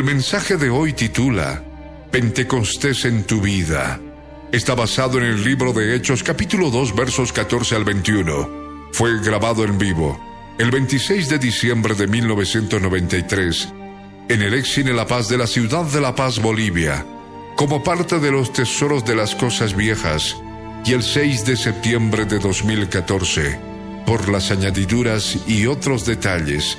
El mensaje de hoy titula Pentecostés en tu vida. Está basado en el libro de Hechos capítulo 2 versos 14 al 21. Fue grabado en vivo el 26 de diciembre de 1993 en el Cine La Paz de la ciudad de La Paz, Bolivia, como parte de los tesoros de las cosas viejas y el 6 de septiembre de 2014 por las añadiduras y otros detalles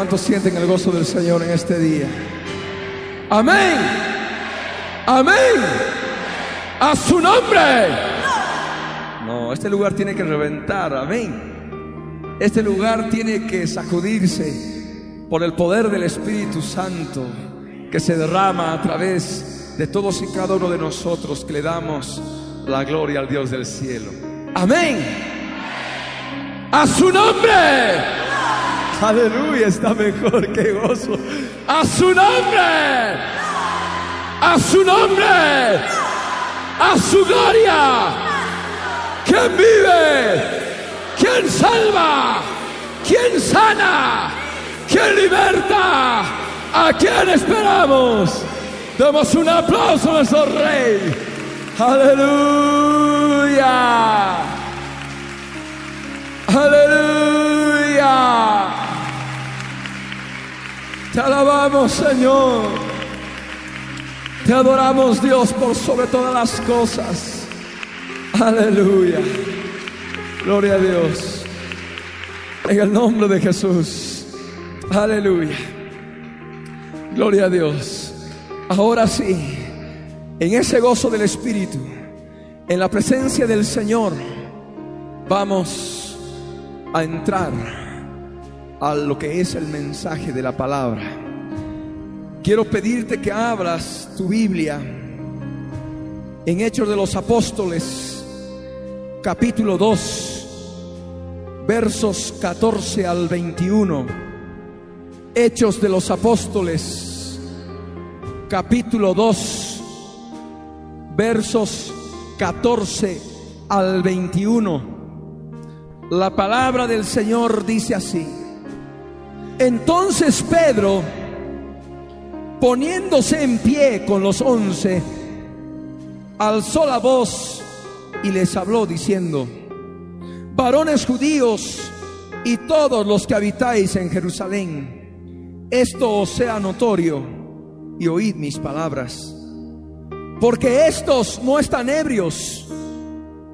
¿Cuántos sienten el gozo del Señor en este día? Amén. Amén. A su nombre. No, este lugar tiene que reventar. Amén. Este lugar tiene que sacudirse por el poder del Espíritu Santo que se derrama a través de todos y cada uno de nosotros que le damos la gloria al Dios del cielo. Amén. A su nombre. Aleluya, está mejor que gozo. A su nombre. A su nombre. A su gloria. ¿Quién vive? ¿Quién salva? ¿Quién sana? ¿Quién liberta? ¿A quién esperamos? Demos un aplauso a nuestro rey. Aleluya. Aleluya. Te alabamos, Señor. Te adoramos, Dios, por sobre todas las cosas. Aleluya. Gloria a Dios. En el nombre de Jesús. Aleluya. Gloria a Dios. Ahora sí, en ese gozo del Espíritu, en la presencia del Señor, vamos a entrar a lo que es el mensaje de la palabra. Quiero pedirte que abras tu Biblia en Hechos de los Apóstoles, capítulo 2, versos 14 al 21. Hechos de los Apóstoles, capítulo 2, versos 14 al 21. La palabra del Señor dice así. Entonces Pedro, poniéndose en pie con los once, alzó la voz y les habló diciendo, varones judíos y todos los que habitáis en Jerusalén, esto os sea notorio y oíd mis palabras, porque estos no están ebrios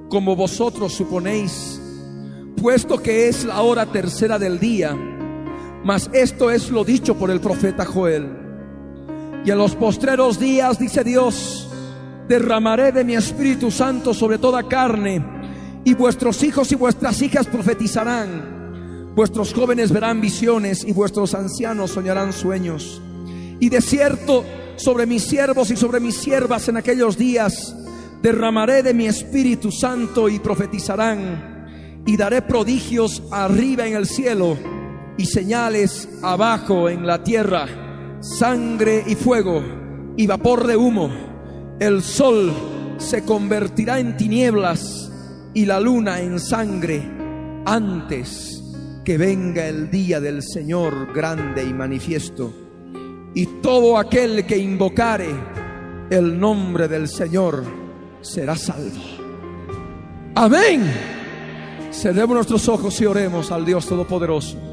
como vosotros suponéis, puesto que es la hora tercera del día mas esto es lo dicho por el profeta Joel. Y en los postreros días, dice Dios, derramaré de mi Espíritu Santo sobre toda carne, y vuestros hijos y vuestras hijas profetizarán, vuestros jóvenes verán visiones, y vuestros ancianos soñarán sueños. Y de cierto, sobre mis siervos y sobre mis siervas en aquellos días, derramaré de mi Espíritu Santo y profetizarán, y daré prodigios arriba en el cielo y señales abajo en la tierra, sangre y fuego y vapor de humo. El sol se convertirá en tinieblas y la luna en sangre antes que venga el día del Señor grande y manifiesto. Y todo aquel que invocare el nombre del Señor será salvo. Amén. Cerremos nuestros ojos y oremos al Dios Todopoderoso.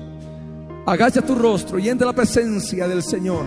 Agacha tu rostro y entre la presencia del Señor.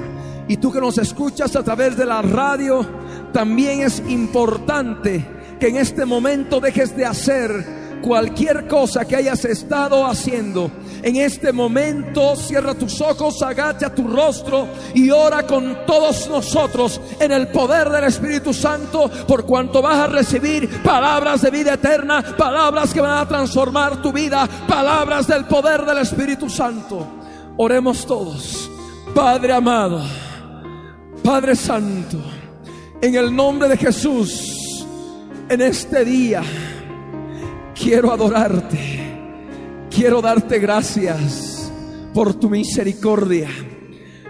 Y tú que nos escuchas a través de la radio, también es importante que en este momento dejes de hacer cualquier cosa que hayas estado haciendo. En este momento cierra tus ojos, agacha tu rostro y ora con todos nosotros en el poder del Espíritu Santo, por cuanto vas a recibir palabras de vida eterna, palabras que van a transformar tu vida, palabras del poder del Espíritu Santo. Oremos todos. Padre amado, Padre Santo, en el nombre de Jesús, en este día, quiero adorarte. Quiero darte gracias por tu misericordia.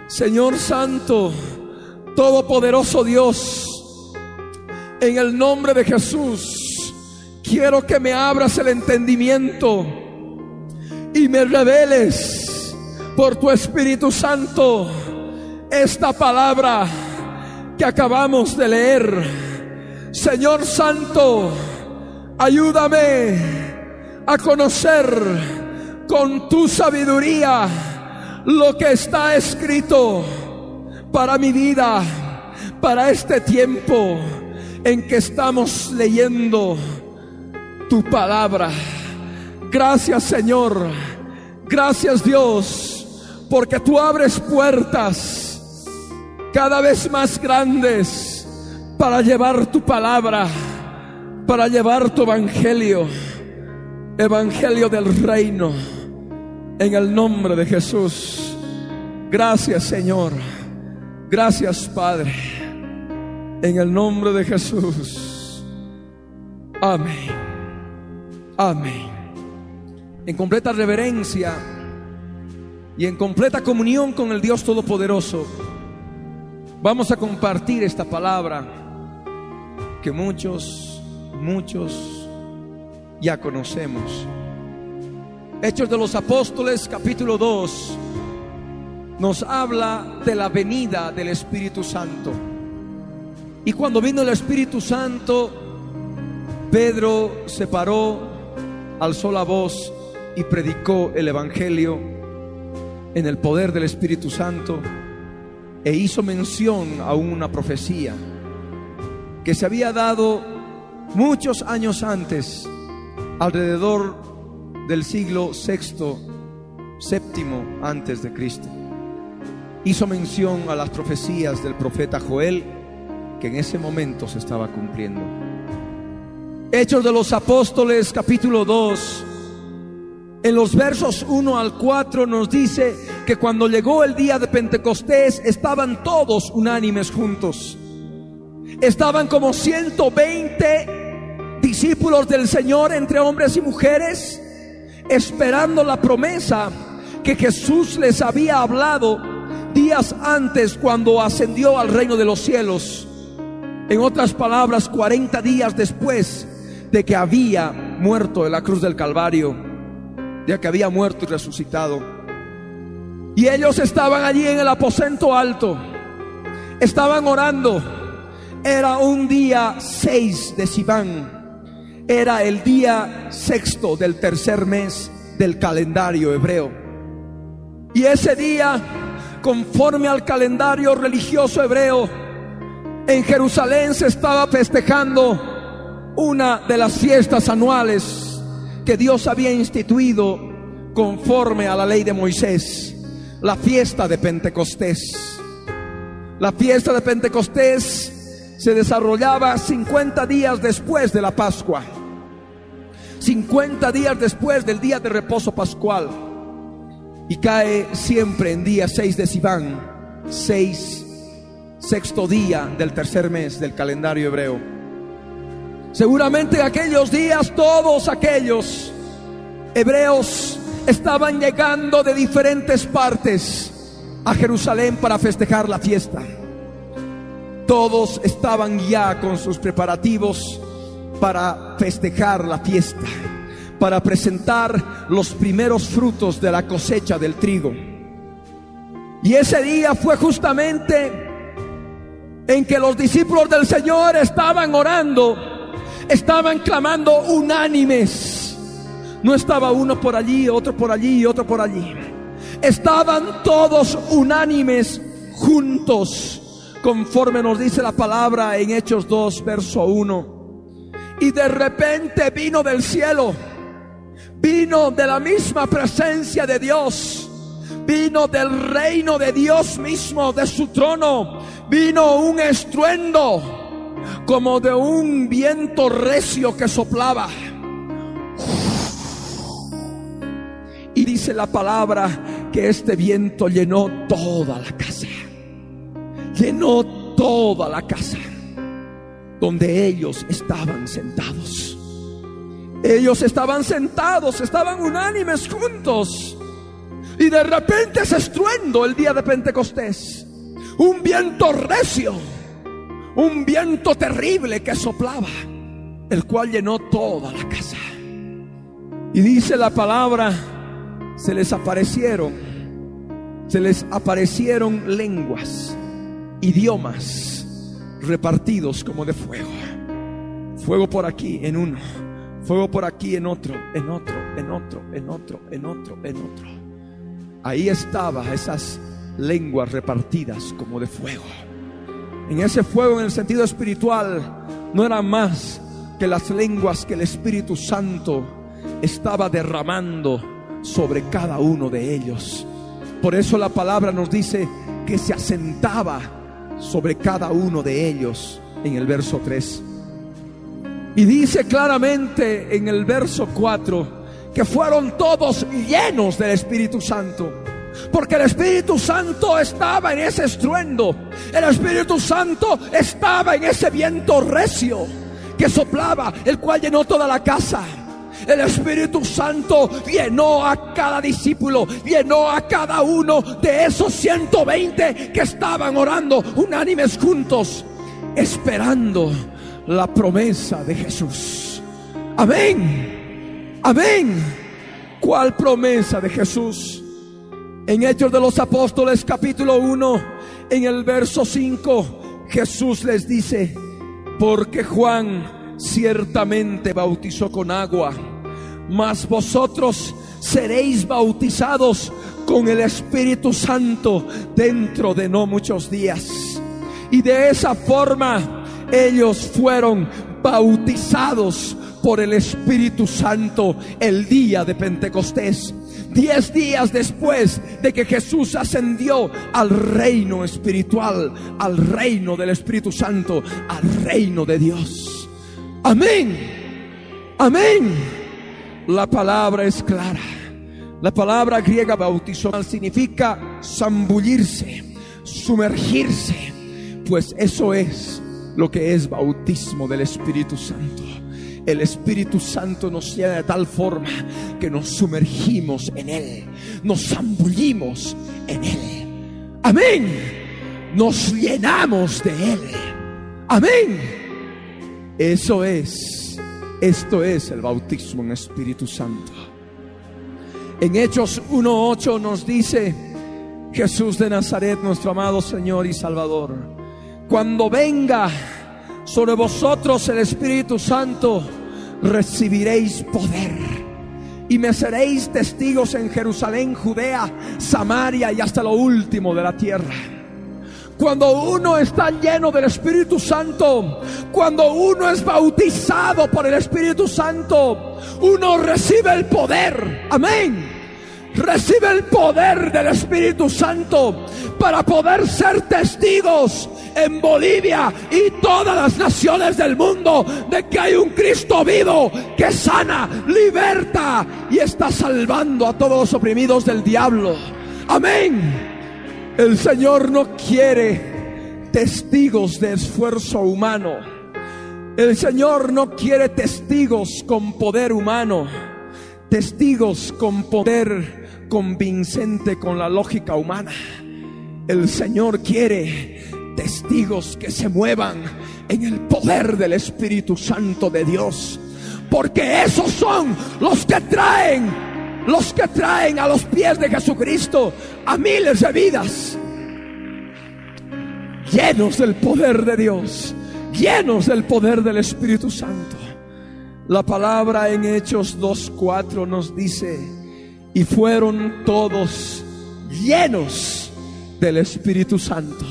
Señor Santo, Todopoderoso Dios, en el nombre de Jesús, quiero que me abras el entendimiento y me reveles por tu Espíritu Santo esta palabra que acabamos de leer. Señor Santo, ayúdame a conocer con tu sabiduría lo que está escrito para mi vida, para este tiempo en que estamos leyendo tu palabra. Gracias Señor, gracias Dios, porque tú abres puertas cada vez más grandes para llevar tu palabra, para llevar tu evangelio, evangelio del reino, en el nombre de Jesús. Gracias Señor, gracias Padre, en el nombre de Jesús. Amén, amén. En completa reverencia y en completa comunión con el Dios Todopoderoso Vamos a compartir esta palabra que muchos, muchos ya conocemos. Hechos de los Apóstoles capítulo 2 nos habla de la venida del Espíritu Santo. Y cuando vino el Espíritu Santo, Pedro se paró, alzó la voz y predicó el Evangelio en el poder del Espíritu Santo e hizo mención a una profecía que se había dado muchos años antes, alrededor del siglo sexto, séptimo antes de Cristo. Hizo mención a las profecías del profeta Joel que en ese momento se estaba cumpliendo. Hechos de los Apóstoles capítulo 2 en los versos 1 al 4 nos dice que cuando llegó el día de Pentecostés estaban todos unánimes juntos. Estaban como 120 discípulos del Señor entre hombres y mujeres esperando la promesa que Jesús les había hablado días antes cuando ascendió al reino de los cielos. En otras palabras, 40 días después de que había muerto en la cruz del Calvario ya que había muerto y resucitado. Y ellos estaban allí en el aposento alto, estaban orando. Era un día 6 de Sivan, era el día sexto del tercer mes del calendario hebreo. Y ese día, conforme al calendario religioso hebreo, en Jerusalén se estaba festejando una de las fiestas anuales que Dios había instituido conforme a la ley de Moisés, la fiesta de Pentecostés. La fiesta de Pentecostés se desarrollaba 50 días después de la Pascua, 50 días después del día de reposo pascual, y cae siempre en día 6 de Sivan, 6, sexto día del tercer mes del calendario hebreo. Seguramente en aquellos días todos aquellos hebreos estaban llegando de diferentes partes a Jerusalén para festejar la fiesta. Todos estaban ya con sus preparativos para festejar la fiesta, para presentar los primeros frutos de la cosecha del trigo. Y ese día fue justamente en que los discípulos del Señor estaban orando, estaban clamando unánimes. No estaba uno por allí, otro por allí otro por allí. Estaban todos unánimes juntos, conforme nos dice la palabra en Hechos 2, verso 1. Y de repente vino del cielo, vino de la misma presencia de Dios, vino del reino de Dios mismo, de su trono, vino un estruendo como de un viento recio que soplaba. Y dice la palabra que este viento llenó toda la casa. Llenó toda la casa donde ellos estaban sentados. Ellos estaban sentados, estaban unánimes juntos. Y de repente se estruendo el día de Pentecostés. Un viento recio, un viento terrible que soplaba, el cual llenó toda la casa. Y dice la palabra, se les aparecieron, se les aparecieron lenguas, idiomas repartidos como de fuego. Fuego por aquí en uno, fuego por aquí en otro, en otro, en otro, en otro, en otro, en otro. Ahí estaba esas lenguas repartidas como de fuego. En ese fuego en el sentido espiritual no era más que las lenguas que el Espíritu Santo estaba derramando sobre cada uno de ellos. Por eso la palabra nos dice que se asentaba sobre cada uno de ellos en el verso 3. Y dice claramente en el verso 4 que fueron todos llenos del Espíritu Santo. Porque el Espíritu Santo estaba en ese estruendo. El Espíritu Santo estaba en ese viento recio que soplaba, el cual llenó toda la casa. El Espíritu Santo llenó a cada discípulo, llenó a cada uno de esos 120 que estaban orando unánimes juntos, esperando la promesa de Jesús. Amén. Amén. ¿Cuál promesa de Jesús? En Hechos de los Apóstoles capítulo 1, en el verso 5, Jesús les dice, porque Juan ciertamente bautizó con agua mas vosotros seréis bautizados con el Espíritu Santo dentro de no muchos días. Y de esa forma ellos fueron bautizados por el Espíritu Santo el día de Pentecostés. Diez días después de que Jesús ascendió al reino espiritual, al reino del Espíritu Santo, al reino de Dios. Amén. Amén. La palabra es clara. La palabra griega bautizó significa zambullirse, sumergirse, pues eso es lo que es bautismo del Espíritu Santo. El Espíritu Santo nos llena de tal forma que nos sumergimos en Él, nos zambullimos en Él. Amén. Nos llenamos de Él. Amén. Eso es esto es el bautismo en Espíritu Santo. En Hechos 1.8 nos dice Jesús de Nazaret, nuestro amado Señor y Salvador, cuando venga sobre vosotros el Espíritu Santo, recibiréis poder y me seréis testigos en Jerusalén, Judea, Samaria y hasta lo último de la tierra. Cuando uno está lleno del Espíritu Santo, cuando uno es bautizado por el Espíritu Santo, uno recibe el poder. Amén. Recibe el poder del Espíritu Santo para poder ser testigos en Bolivia y todas las naciones del mundo de que hay un Cristo vivo que sana, liberta y está salvando a todos los oprimidos del diablo. Amén. El Señor no quiere testigos de esfuerzo humano. El Señor no quiere testigos con poder humano. Testigos con poder convincente con la lógica humana. El Señor quiere testigos que se muevan en el poder del Espíritu Santo de Dios. Porque esos son los que traen los que traen a los pies de Jesucristo a miles de vidas. llenos del poder de Dios, llenos del poder del Espíritu Santo. La palabra en Hechos 2.4 nos dice, y fueron todos llenos del Espíritu Santo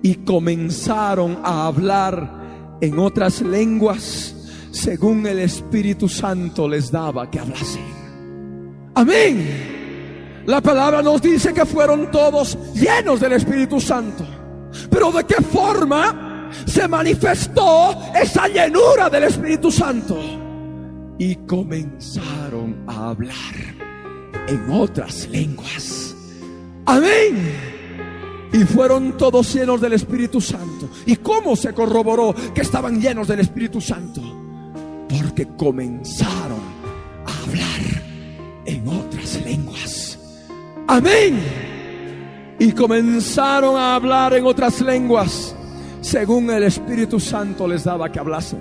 y comenzaron a hablar en otras lenguas según el Espíritu Santo les daba que hablasen. Amén. La palabra nos dice que fueron todos llenos del Espíritu Santo. Pero ¿de qué forma se manifestó esa llenura del Espíritu Santo? Y comenzaron a hablar en otras lenguas. Amén. Y fueron todos llenos del Espíritu Santo. ¿Y cómo se corroboró que estaban llenos del Espíritu Santo? Porque comenzaron a hablar en otras lenguas. Amén. Y comenzaron a hablar en otras lenguas según el Espíritu Santo les daba que hablasen.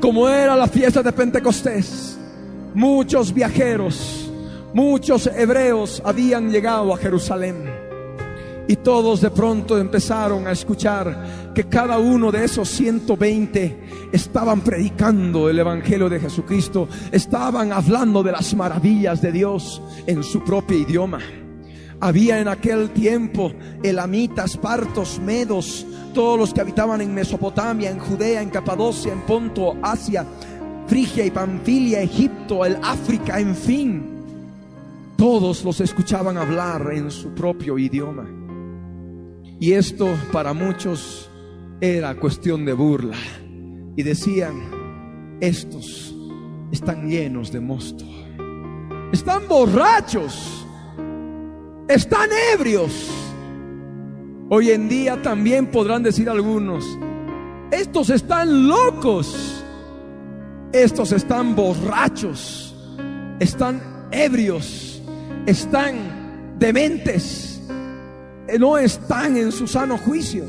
Como era la fiesta de Pentecostés, muchos viajeros, muchos hebreos habían llegado a Jerusalén. Y todos de pronto empezaron a escuchar que cada uno de esos 120 estaban predicando el Evangelio de Jesucristo, estaban hablando de las maravillas de Dios en su propio idioma. Había en aquel tiempo elamitas, partos, medos, todos los que habitaban en Mesopotamia, en Judea, en Capadocia, en Ponto, Asia, Frigia y Panfilia, Egipto, el África, en fin. Todos los escuchaban hablar en su propio idioma. Y esto para muchos era cuestión de burla. Y decían, estos están llenos de mosto. Están borrachos. Están ebrios. Hoy en día también podrán decir algunos, estos están locos. Estos están borrachos. Están ebrios. Están dementes no están en su sano juicio.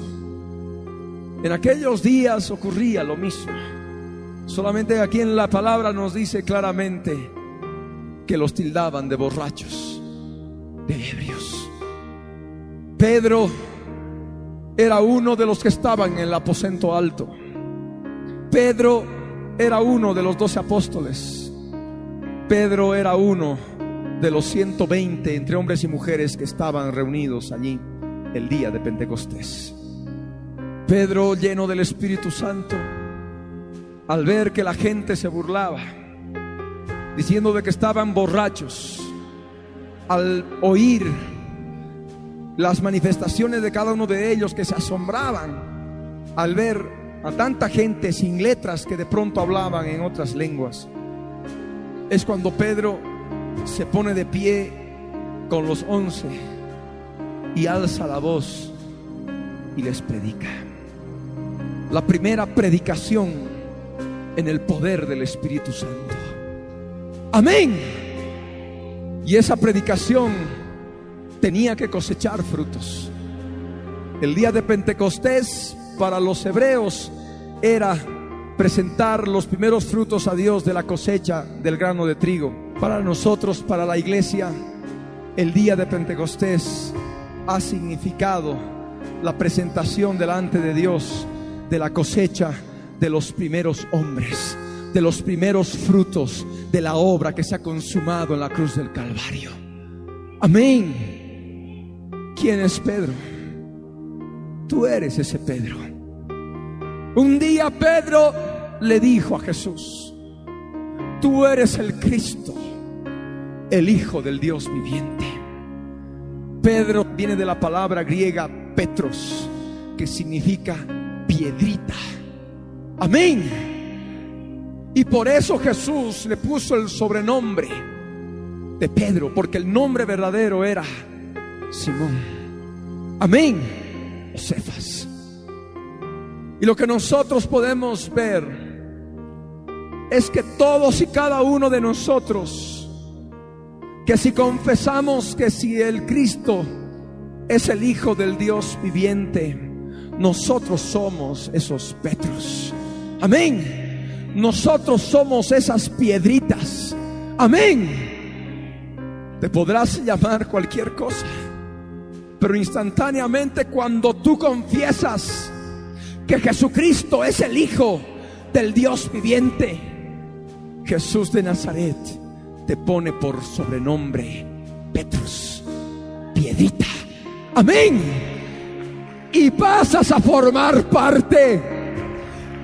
En aquellos días ocurría lo mismo. Solamente aquí en la palabra nos dice claramente que los tildaban de borrachos, de ebrios. Pedro era uno de los que estaban en el aposento alto. Pedro era uno de los doce apóstoles. Pedro era uno de los 120 entre hombres y mujeres que estaban reunidos allí el día de Pentecostés. Pedro, lleno del Espíritu Santo, al ver que la gente se burlaba, diciendo de que estaban borrachos, al oír las manifestaciones de cada uno de ellos que se asombraban al ver a tanta gente sin letras que de pronto hablaban en otras lenguas, es cuando Pedro se pone de pie con los once y alza la voz y les predica. La primera predicación en el poder del Espíritu Santo. Amén. Y esa predicación tenía que cosechar frutos. El día de Pentecostés para los hebreos era presentar los primeros frutos a Dios de la cosecha del grano de trigo. Para nosotros, para la iglesia, el día de Pentecostés ha significado la presentación delante de Dios de la cosecha de los primeros hombres, de los primeros frutos de la obra que se ha consumado en la cruz del Calvario. Amén. ¿Quién es Pedro? Tú eres ese Pedro. Un día Pedro le dijo a Jesús, tú eres el Cristo el Hijo del Dios viviente. Pedro viene de la palabra griega Petros, que significa piedrita. Amén. Y por eso Jesús le puso el sobrenombre de Pedro, porque el nombre verdadero era Simón. Amén. Cefas. Y lo que nosotros podemos ver es que todos y cada uno de nosotros que si confesamos que si el Cristo es el Hijo del Dios viviente, nosotros somos esos Petros. Amén. Nosotros somos esas piedritas. Amén. Te podrás llamar cualquier cosa, Pero instantáneamente cuando tú confiesas que Jesucristo es el Hijo del Dios viviente, Jesús de Nazaret te pone por sobrenombre Petrus, piedrita. Amén. Y pasas a formar parte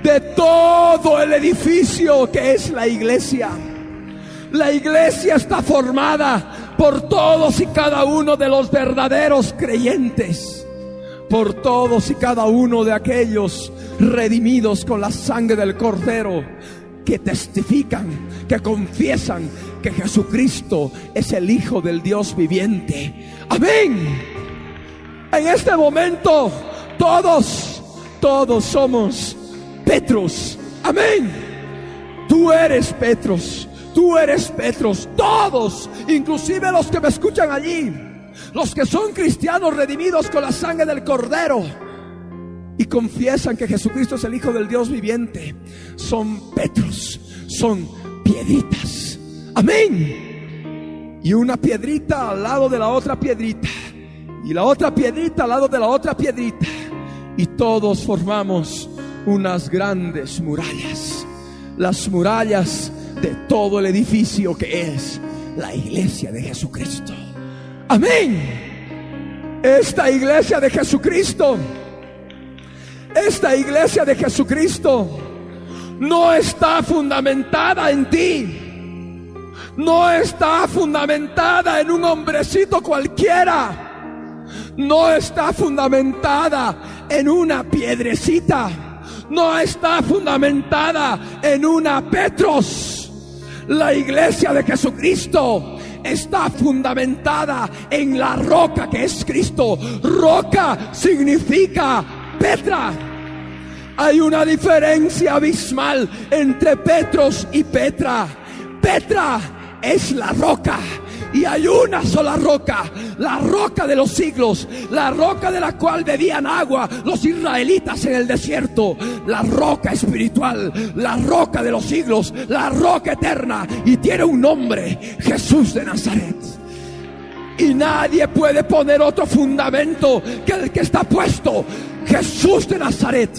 de todo el edificio que es la iglesia. La iglesia está formada por todos y cada uno de los verdaderos creyentes, por todos y cada uno de aquellos redimidos con la sangre del cordero que testifican, que confiesan que Jesucristo es el Hijo del Dios viviente. Amén. En este momento todos, todos somos Petros. Amén. Tú eres Petros. Tú eres Petros. Todos, inclusive los que me escuchan allí, los que son cristianos redimidos con la sangre del Cordero y confiesan que Jesucristo es el Hijo del Dios viviente, son Petros, son piedritas. Amén. Y una piedrita al lado de la otra piedrita. Y la otra piedrita al lado de la otra piedrita. Y todos formamos unas grandes murallas. Las murallas de todo el edificio que es la iglesia de Jesucristo. Amén. Esta iglesia de Jesucristo, esta iglesia de Jesucristo no está fundamentada en ti. No está fundamentada en un hombrecito cualquiera. No está fundamentada en una piedrecita no está fundamentada en una Petros. La iglesia de Jesucristo está fundamentada en la roca que es Cristo. Roca significa Petra. Hay una diferencia abismal entre Petros y Petra. Petra es la roca. Y hay una sola roca, la roca de los siglos, la roca de la cual bebían agua los israelitas en el desierto, la roca espiritual, la roca de los siglos, la roca eterna. Y tiene un nombre, Jesús de Nazaret. Y nadie puede poner otro fundamento que el que está puesto, Jesús de Nazaret.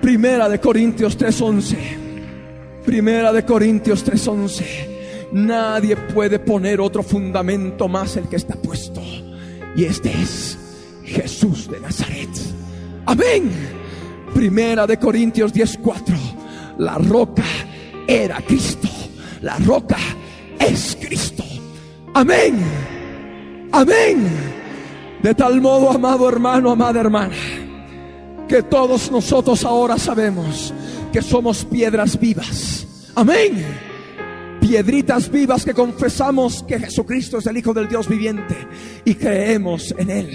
Primera de Corintios 3:11. Primera de Corintios 3:11. Nadie puede poner otro fundamento más el que está puesto. Y este es Jesús de Nazaret. Amén. Primera de Corintios 10:4. La roca era Cristo. La roca es Cristo. Amén. Amén. De tal modo, amado hermano, amada hermana, que todos nosotros ahora sabemos que somos piedras vivas. Amén piedritas vivas que confesamos que Jesucristo es el Hijo del Dios viviente y creemos en Él.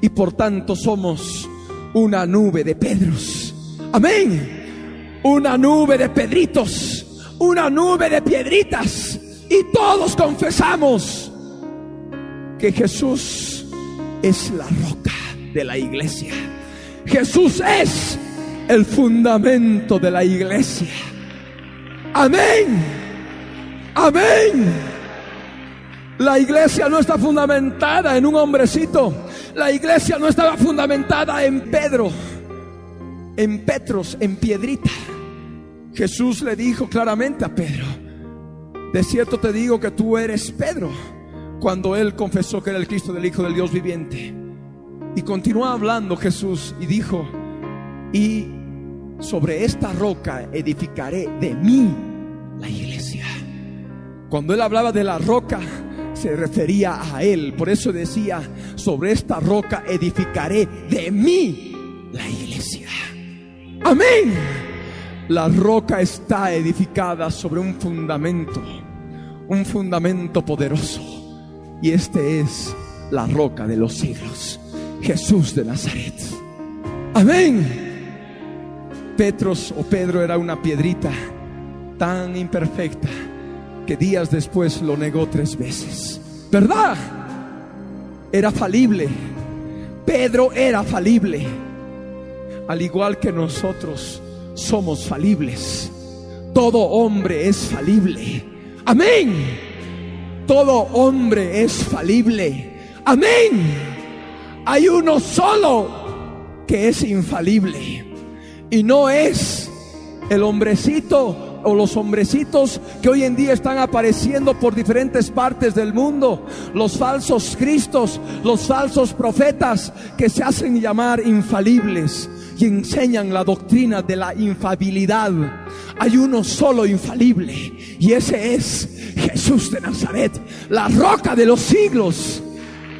Y por tanto somos una nube de Pedros. Amén. Una nube de pedritos. Una nube de piedritas. Y todos confesamos que Jesús es la roca de la iglesia. Jesús es el fundamento de la iglesia. Amén. Amén. La iglesia no está fundamentada en un hombrecito. La iglesia no estaba fundamentada en Pedro, en Petros, en piedrita. Jesús le dijo claramente a Pedro, de cierto te digo que tú eres Pedro, cuando él confesó que era el Cristo del Hijo del Dios viviente. Y continuó hablando Jesús y dijo, y sobre esta roca edificaré de mí la iglesia. Cuando él hablaba de la roca, se refería a él. Por eso decía, sobre esta roca edificaré de mí la iglesia. Amén. La roca está edificada sobre un fundamento, un fundamento poderoso. Y este es la roca de los siglos, Jesús de Nazaret. Amén. Petros o Pedro era una piedrita tan imperfecta que días después lo negó tres veces. ¿Verdad? Era falible. Pedro era falible. Al igual que nosotros somos falibles. Todo hombre es falible. Amén. Todo hombre es falible. Amén. Hay uno solo que es infalible. Y no es el hombrecito o los hombrecitos que hoy en día están apareciendo por diferentes partes del mundo, los falsos cristos, los falsos profetas que se hacen llamar infalibles y enseñan la doctrina de la infabilidad. Hay uno solo infalible y ese es Jesús de Nazaret, la roca de los siglos.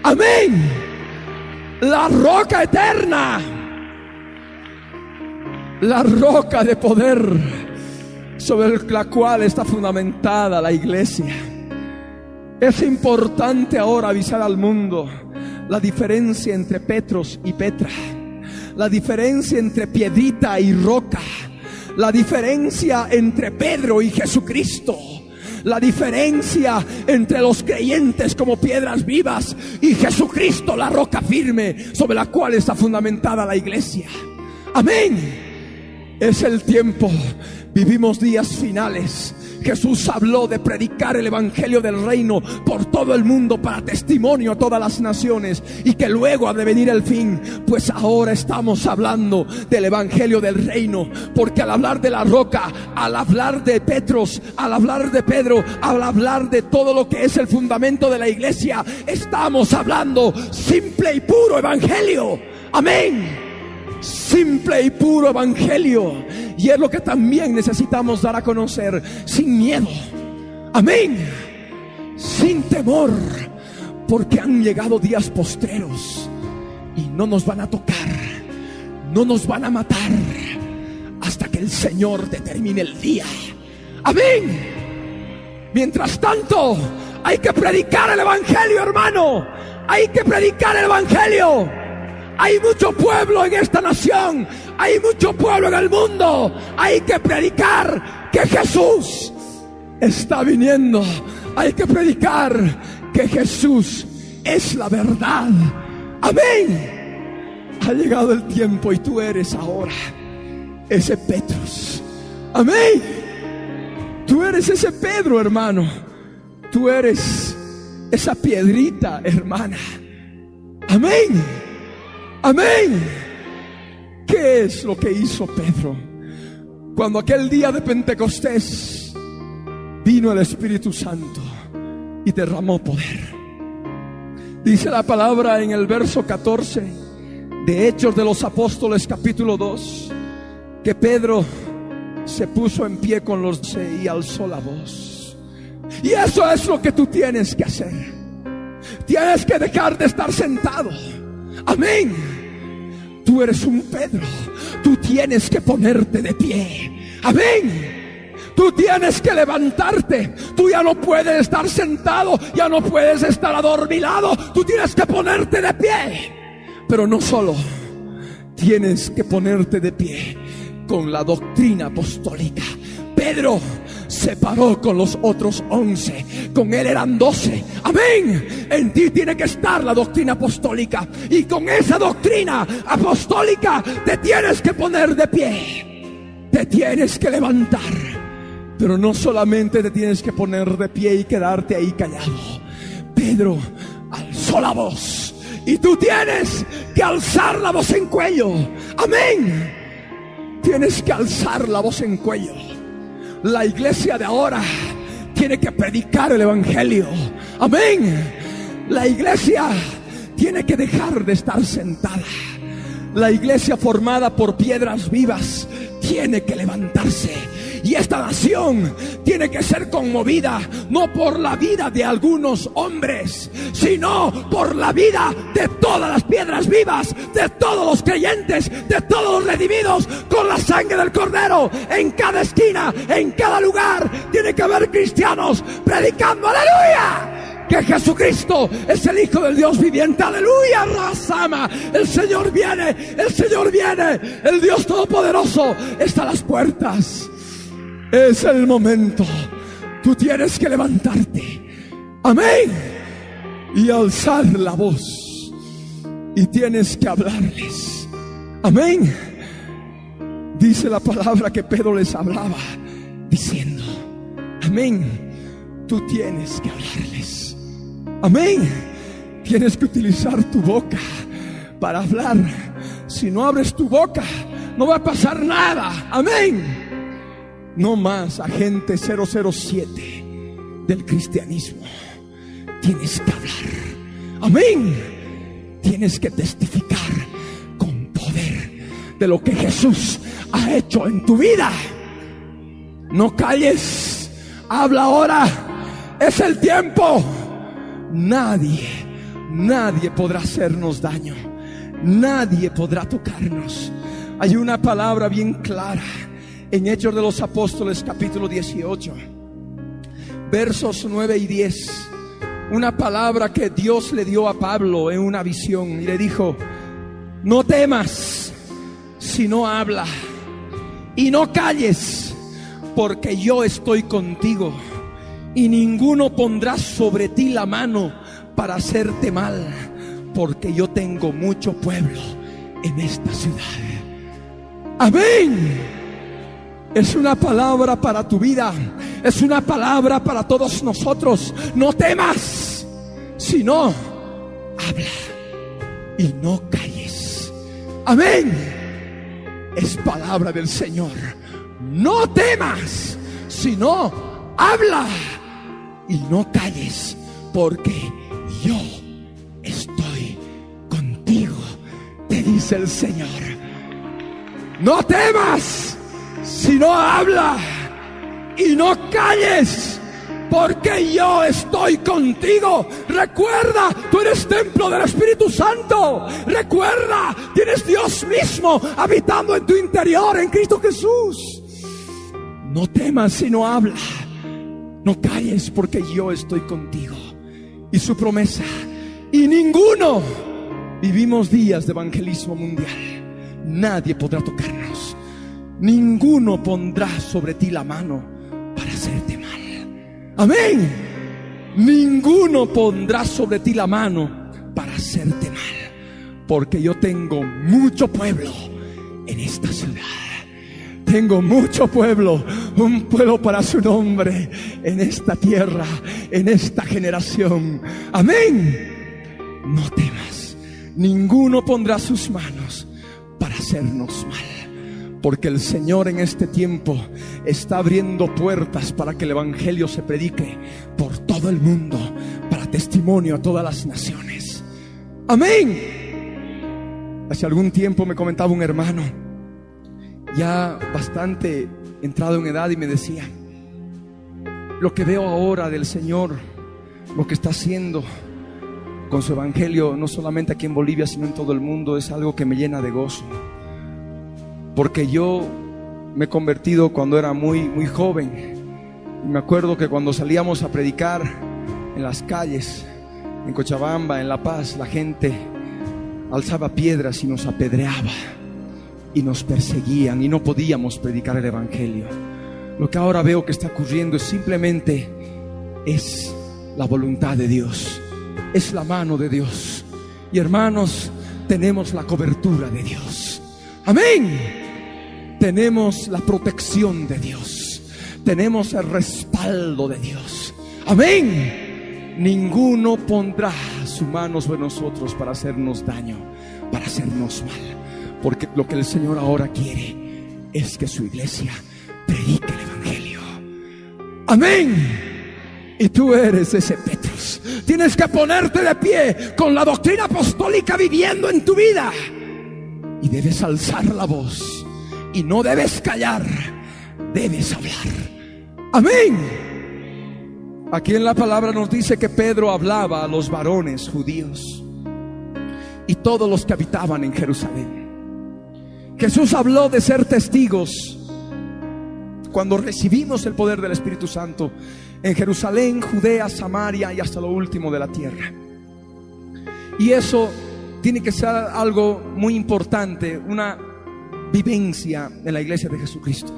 Amén. La roca eterna. La roca de poder sobre la cual está fundamentada la iglesia. Es importante ahora avisar al mundo la diferencia entre Petros y Petra la diferencia entre piedrita y roca, la diferencia entre Pedro y Jesucristo, la diferencia entre los creyentes como piedras vivas y Jesucristo, la roca firme sobre la cual está fundamentada la iglesia. Amén. Es el tiempo, vivimos días finales Jesús habló de predicar el Evangelio del Reino por todo el mundo para testimonio a todas las naciones y que luego ha de venir el fin. Pues ahora estamos hablando del Evangelio del Reino, porque al hablar de la roca, al hablar de Petros, al hablar de Pedro, al hablar de todo lo que es el fundamento de la iglesia, estamos hablando simple y puro Evangelio. Amén simple y puro evangelio. Y es lo que también necesitamos dar a conocer sin miedo. Amén. Sin temor. Porque han llegado días postreros y no nos van a tocar. No nos van a matar hasta que el Señor determine el día. Amén. Mientras tanto, hay que predicar el Evangelio, hermano. Hay que predicar el Evangelio. Hay mucho pueblo en esta nación. Hay mucho pueblo en el mundo. Hay que predicar que Jesús está viniendo. Hay que predicar que Jesús es la verdad. Amén. Ha llegado el tiempo y tú eres ahora ese Petrus. Amén. Tú eres ese Pedro, hermano. Tú eres esa piedrita, hermana. Amén. Amén. ¿Qué es lo que hizo Pedro? Cuando aquel día de Pentecostés vino el Espíritu Santo y derramó poder. Dice la palabra en el verso 14 de Hechos de los Apóstoles capítulo 2 que Pedro se puso en pie con los y alzó la voz. Y eso es lo que tú tienes que hacer. Tienes que dejar de estar sentado. Amén. Tú eres un Pedro. Tú tienes que ponerte de pie. Amén. Tú tienes que levantarte. Tú ya no puedes estar sentado. Ya no puedes estar adormilado. Tú tienes que ponerte de pie. Pero no solo. Tienes que ponerte de pie con la doctrina apostólica. Pedro se paró con los otros once. Con él eran doce. Amén. En ti tiene que estar la doctrina apostólica. Y con esa doctrina apostólica te tienes que poner de pie. Te tienes que levantar. Pero no solamente te tienes que poner de pie y quedarte ahí callado. Pedro alzó la voz. Y tú tienes que alzar la voz en cuello. Amén. Tienes que alzar la voz en cuello. La iglesia de ahora tiene que predicar el Evangelio. Amén. La iglesia tiene que dejar de estar sentada. La iglesia formada por piedras vivas tiene que levantarse y esta nación tiene que ser conmovida no por la vida de algunos hombres, sino por la vida de todas las piedras vivas, de todos los creyentes, de todos los redimidos con la sangre del cordero. En cada esquina, en cada lugar, tiene que haber cristianos predicando, aleluya que Jesucristo es el Hijo del Dios viviente. Aleluya, Razama. El Señor viene, el Señor viene. El Dios Todopoderoso está a las puertas. Es el momento. Tú tienes que levantarte. Amén. Y alzar la voz. Y tienes que hablarles. Amén. Dice la palabra que Pedro les hablaba. Diciendo. Amén. Tú tienes que hablarles. Amén. Tienes que utilizar tu boca para hablar. Si no abres tu boca, no va a pasar nada. Amén. No más agente 007 del cristianismo. Tienes que hablar. Amén. Tienes que testificar con poder de lo que Jesús ha hecho en tu vida. No calles. Habla ahora. Es el tiempo. Nadie, nadie podrá hacernos daño. Nadie podrá tocarnos. Hay una palabra bien clara en Hechos de los Apóstoles capítulo 18, versos 9 y 10. Una palabra que Dios le dio a Pablo en una visión y le dijo, no temas, sino habla y no calles, porque yo estoy contigo y ninguno pondrá sobre ti la mano para hacerte mal, porque yo tengo mucho pueblo en esta ciudad. Amén. Es una palabra para tu vida. Es una palabra para todos nosotros. No temas, sino habla y no calles. Amén. Es palabra del Señor. No temas, sino habla y no calles, porque yo estoy contigo, te dice el Señor. No temas, sino habla y no calles, porque yo estoy contigo. Recuerda, tú eres templo del Espíritu Santo. Recuerda, tienes Dios mismo habitando en tu interior, en Cristo Jesús. No temas, sino habla no calles porque yo estoy contigo. Y su promesa. Y ninguno. Vivimos días de evangelismo mundial. Nadie podrá tocarnos. Ninguno pondrá sobre ti la mano para hacerte mal. Amén. Ninguno pondrá sobre ti la mano para hacerte mal. Porque yo tengo mucho pueblo en esta ciudad. Tengo mucho pueblo, un pueblo para su nombre en esta tierra, en esta generación. Amén. No temas, ninguno pondrá sus manos para hacernos mal. Porque el Señor en este tiempo está abriendo puertas para que el Evangelio se predique por todo el mundo, para testimonio a todas las naciones. Amén. Hace algún tiempo me comentaba un hermano ya bastante entrado en edad y me decía, lo que veo ahora del Señor, lo que está haciendo con su evangelio, no solamente aquí en Bolivia, sino en todo el mundo, es algo que me llena de gozo. Porque yo me he convertido cuando era muy, muy joven. Y me acuerdo que cuando salíamos a predicar en las calles, en Cochabamba, en La Paz, la gente alzaba piedras y nos apedreaba y nos perseguían y no podíamos predicar el Evangelio. Lo que ahora veo que está ocurriendo es simplemente es la voluntad de Dios, es la mano de Dios. Y hermanos, tenemos la cobertura de Dios. Amén. Tenemos la protección de Dios. Tenemos el respaldo de Dios. Amén. Ninguno pondrá su mano sobre nosotros para hacernos daño, para hacernos mal. Porque lo que el Señor ahora quiere es que su iglesia predique el Evangelio. Amén. Y tú eres ese Petrus. Tienes que ponerte de pie con la doctrina apostólica viviendo en tu vida. Y debes alzar la voz. Y no debes callar. Debes hablar. Amén. Aquí en la palabra nos dice que Pedro hablaba a los varones judíos y todos los que habitaban en Jerusalén. Jesús habló de ser testigos cuando recibimos el poder del Espíritu Santo en Jerusalén, Judea, Samaria y hasta lo último de la tierra. Y eso tiene que ser algo muy importante, una vivencia en la iglesia de Jesucristo.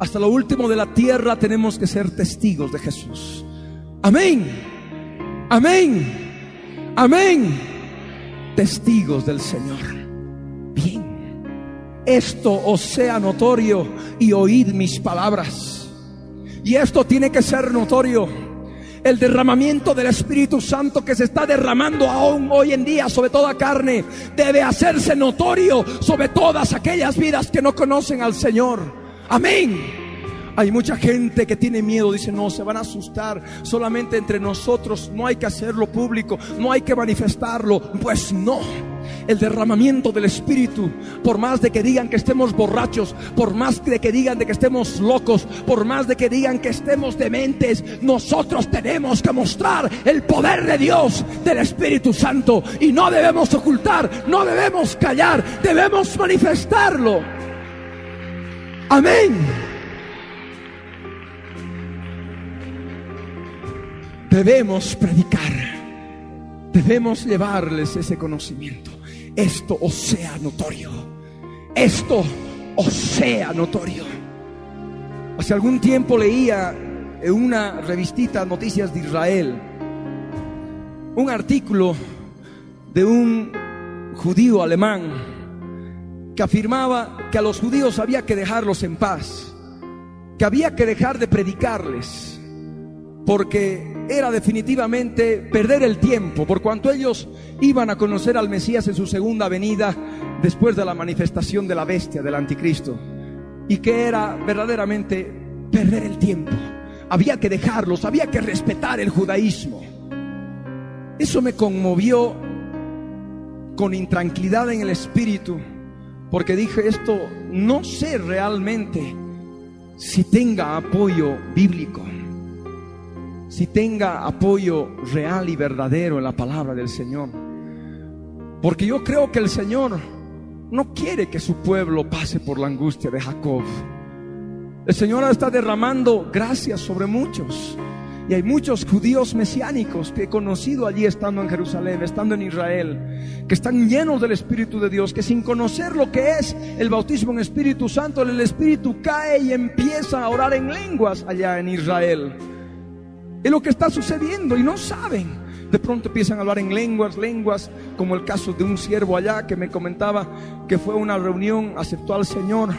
Hasta lo último de la tierra tenemos que ser testigos de Jesús. Amén. Amén. Amén. Testigos del Señor esto os sea notorio y oíd mis palabras. Y esto tiene que ser notorio. El derramamiento del Espíritu Santo que se está derramando aún hoy en día sobre toda carne debe hacerse notorio sobre todas aquellas vidas que no conocen al Señor. Amén. Hay mucha gente que tiene miedo, dice, no, se van a asustar solamente entre nosotros, no hay que hacerlo público, no hay que manifestarlo. Pues no, el derramamiento del Espíritu, por más de que digan que estemos borrachos, por más de que digan de que estemos locos, por más de que digan que estemos dementes, nosotros tenemos que mostrar el poder de Dios, del Espíritu Santo, y no debemos ocultar, no debemos callar, debemos manifestarlo. Amén. debemos predicar, debemos llevarles ese conocimiento. Esto os sea notorio, esto os sea notorio. Hace algún tiempo leía en una revistita Noticias de Israel un artículo de un judío alemán que afirmaba que a los judíos había que dejarlos en paz, que había que dejar de predicarles, porque era definitivamente perder el tiempo, por cuanto ellos iban a conocer al Mesías en su segunda venida después de la manifestación de la bestia, del anticristo, y que era verdaderamente perder el tiempo. Había que dejarlos, había que respetar el judaísmo. Eso me conmovió con intranquilidad en el espíritu, porque dije esto, no sé realmente si tenga apoyo bíblico si tenga apoyo real y verdadero en la palabra del Señor. Porque yo creo que el Señor no quiere que su pueblo pase por la angustia de Jacob. El Señor está derramando gracias sobre muchos. Y hay muchos judíos mesiánicos que he conocido allí estando en Jerusalén, estando en Israel, que están llenos del Espíritu de Dios, que sin conocer lo que es el bautismo en Espíritu Santo, el Espíritu cae y empieza a orar en lenguas allá en Israel. Es lo que está sucediendo y no saben. De pronto empiezan a hablar en lenguas, lenguas, como el caso de un siervo allá que me comentaba que fue una reunión, aceptó al Señor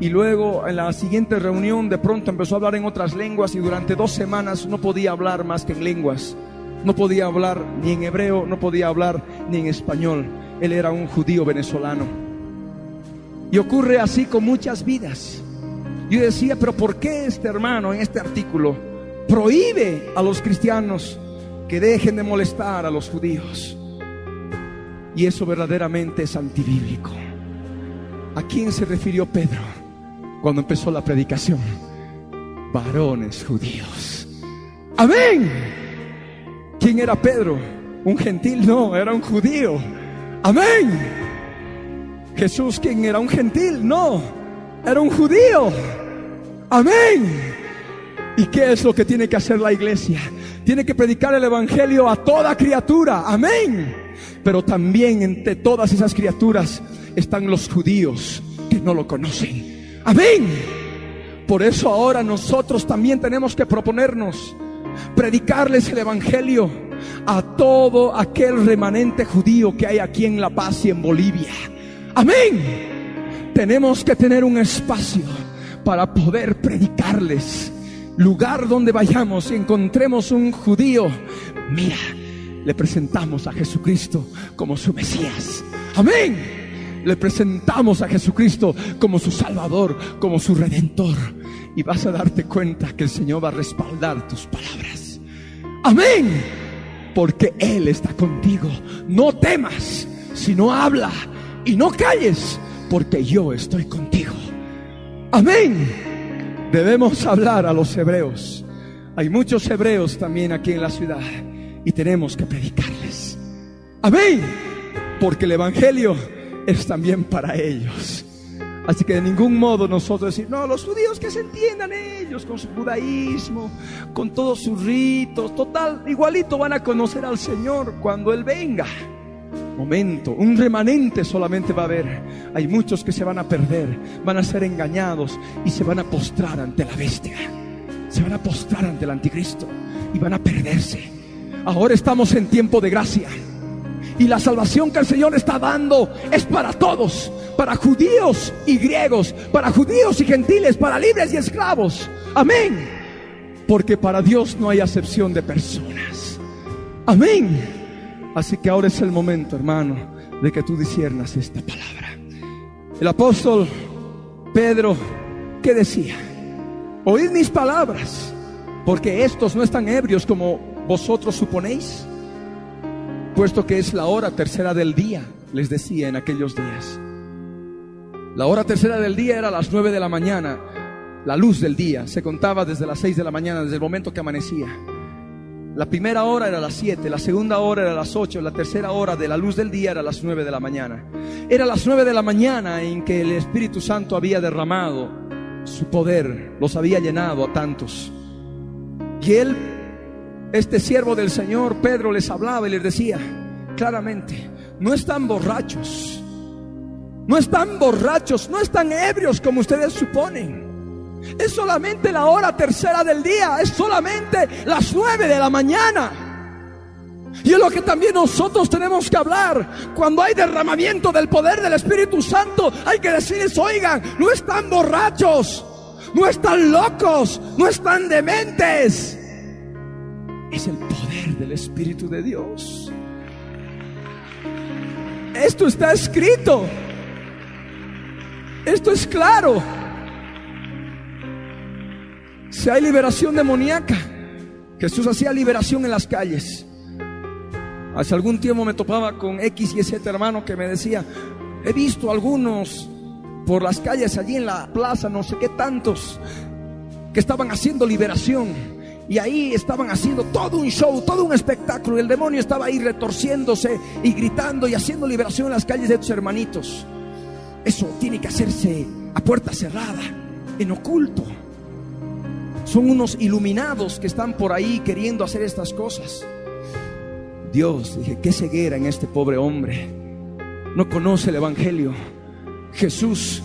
y luego en la siguiente reunión de pronto empezó a hablar en otras lenguas y durante dos semanas no podía hablar más que en lenguas. No podía hablar ni en hebreo, no podía hablar ni en español. Él era un judío venezolano. Y ocurre así con muchas vidas. Yo decía, pero ¿por qué este hermano en este artículo? Prohíbe a los cristianos que dejen de molestar a los judíos. Y eso verdaderamente es antibíblico. ¿A quién se refirió Pedro cuando empezó la predicación? Varones judíos. Amén. ¿Quién era Pedro? ¿Un gentil? No, era un judío. Amén. Jesús, ¿quién era? ¿Un gentil? No, era un judío. Amén. ¿Y qué es lo que tiene que hacer la iglesia? Tiene que predicar el Evangelio a toda criatura. Amén. Pero también entre todas esas criaturas están los judíos que no lo conocen. Amén. Por eso ahora nosotros también tenemos que proponernos predicarles el Evangelio a todo aquel remanente judío que hay aquí en La Paz y en Bolivia. Amén. Tenemos que tener un espacio para poder predicarles lugar donde vayamos y encontremos un judío, mira, le presentamos a Jesucristo como su Mesías. Amén. Le presentamos a Jesucristo como su Salvador, como su Redentor. Y vas a darte cuenta que el Señor va a respaldar tus palabras. Amén. Porque Él está contigo. No temas, sino habla y no calles, porque yo estoy contigo. Amén debemos hablar a los hebreos. Hay muchos hebreos también aquí en la ciudad y tenemos que predicarles. Amén. Porque el Evangelio es también para ellos. Así que de ningún modo nosotros decir, no, los judíos que se entiendan ellos con su judaísmo, con todos sus ritos, total, igualito van a conocer al Señor cuando Él venga momento, un remanente solamente va a haber. Hay muchos que se van a perder, van a ser engañados y se van a postrar ante la bestia. Se van a postrar ante el anticristo y van a perderse. Ahora estamos en tiempo de gracia. Y la salvación que el Señor está dando es para todos, para judíos y griegos, para judíos y gentiles, para libres y esclavos. Amén. porque para Dios no hay acepción de personas. Amén. Así que ahora es el momento, hermano, de que tú disiernas esta palabra. El apóstol Pedro, ¿qué decía? Oíd mis palabras, porque estos no están ebrios como vosotros suponéis, puesto que es la hora tercera del día, les decía en aquellos días. La hora tercera del día era las nueve de la mañana, la luz del día, se contaba desde las seis de la mañana, desde el momento que amanecía. La primera hora era las 7, la segunda hora era las 8, la tercera hora de la luz del día era las 9 de la mañana. Era las 9 de la mañana en que el Espíritu Santo había derramado su poder, los había llenado a tantos. Y él, este siervo del Señor, Pedro, les hablaba y les decía claramente, no están borrachos, no están borrachos, no están ebrios como ustedes suponen. Es solamente la hora tercera del día, es solamente las nueve de la mañana. Y es lo que también nosotros tenemos que hablar. Cuando hay derramamiento del poder del Espíritu Santo, hay que decirles, oigan, no están borrachos, no están locos, no están dementes. Es el poder del Espíritu de Dios. Esto está escrito. Esto es claro. Si hay liberación demoníaca, Jesús hacía liberación en las calles. Hace algún tiempo me topaba con X y Z hermano que me decía, he visto algunos por las calles allí en la plaza, no sé qué tantos, que estaban haciendo liberación. Y ahí estaban haciendo todo un show, todo un espectáculo. El demonio estaba ahí retorciéndose y gritando y haciendo liberación en las calles de tus hermanitos. Eso tiene que hacerse a puerta cerrada, en oculto. Son unos iluminados que están por ahí queriendo hacer estas cosas. Dios, dije, qué ceguera en este pobre hombre. No conoce el Evangelio. Jesús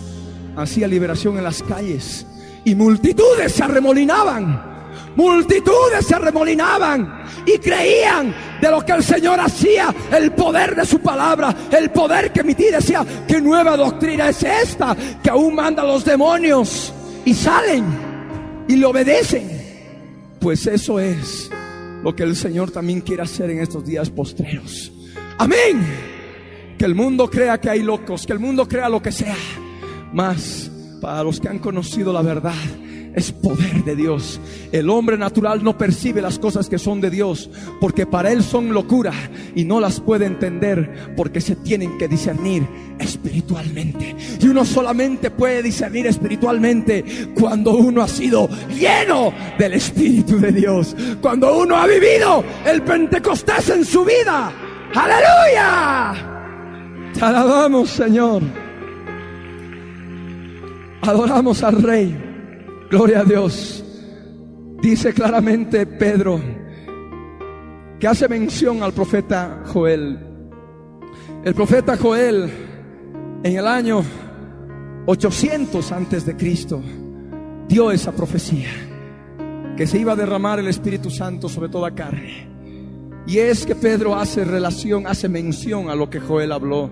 hacía liberación en las calles y multitudes se arremolinaban. Multitudes se arremolinaban y creían de lo que el Señor hacía, el poder de su palabra, el poder que emitía. Decía, ¿qué nueva doctrina es esta? Que aún manda los demonios y salen y le obedecen. Pues eso es lo que el Señor también quiere hacer en estos días postreros. Amén. Que el mundo crea que hay locos, que el mundo crea lo que sea. Más para los que han conocido la verdad, es poder de Dios. El hombre natural no percibe las cosas que son de Dios porque para él son locura y no las puede entender porque se tienen que discernir espiritualmente. Y uno solamente puede discernir espiritualmente cuando uno ha sido lleno del Espíritu de Dios. Cuando uno ha vivido el Pentecostés en su vida. Aleluya. Te alabamos, Señor. Adoramos al Rey. Gloria a Dios. Dice claramente Pedro que hace mención al profeta Joel. El profeta Joel en el año 800 antes de Cristo dio esa profecía que se iba a derramar el Espíritu Santo sobre toda carne. Y es que Pedro hace relación, hace mención a lo que Joel habló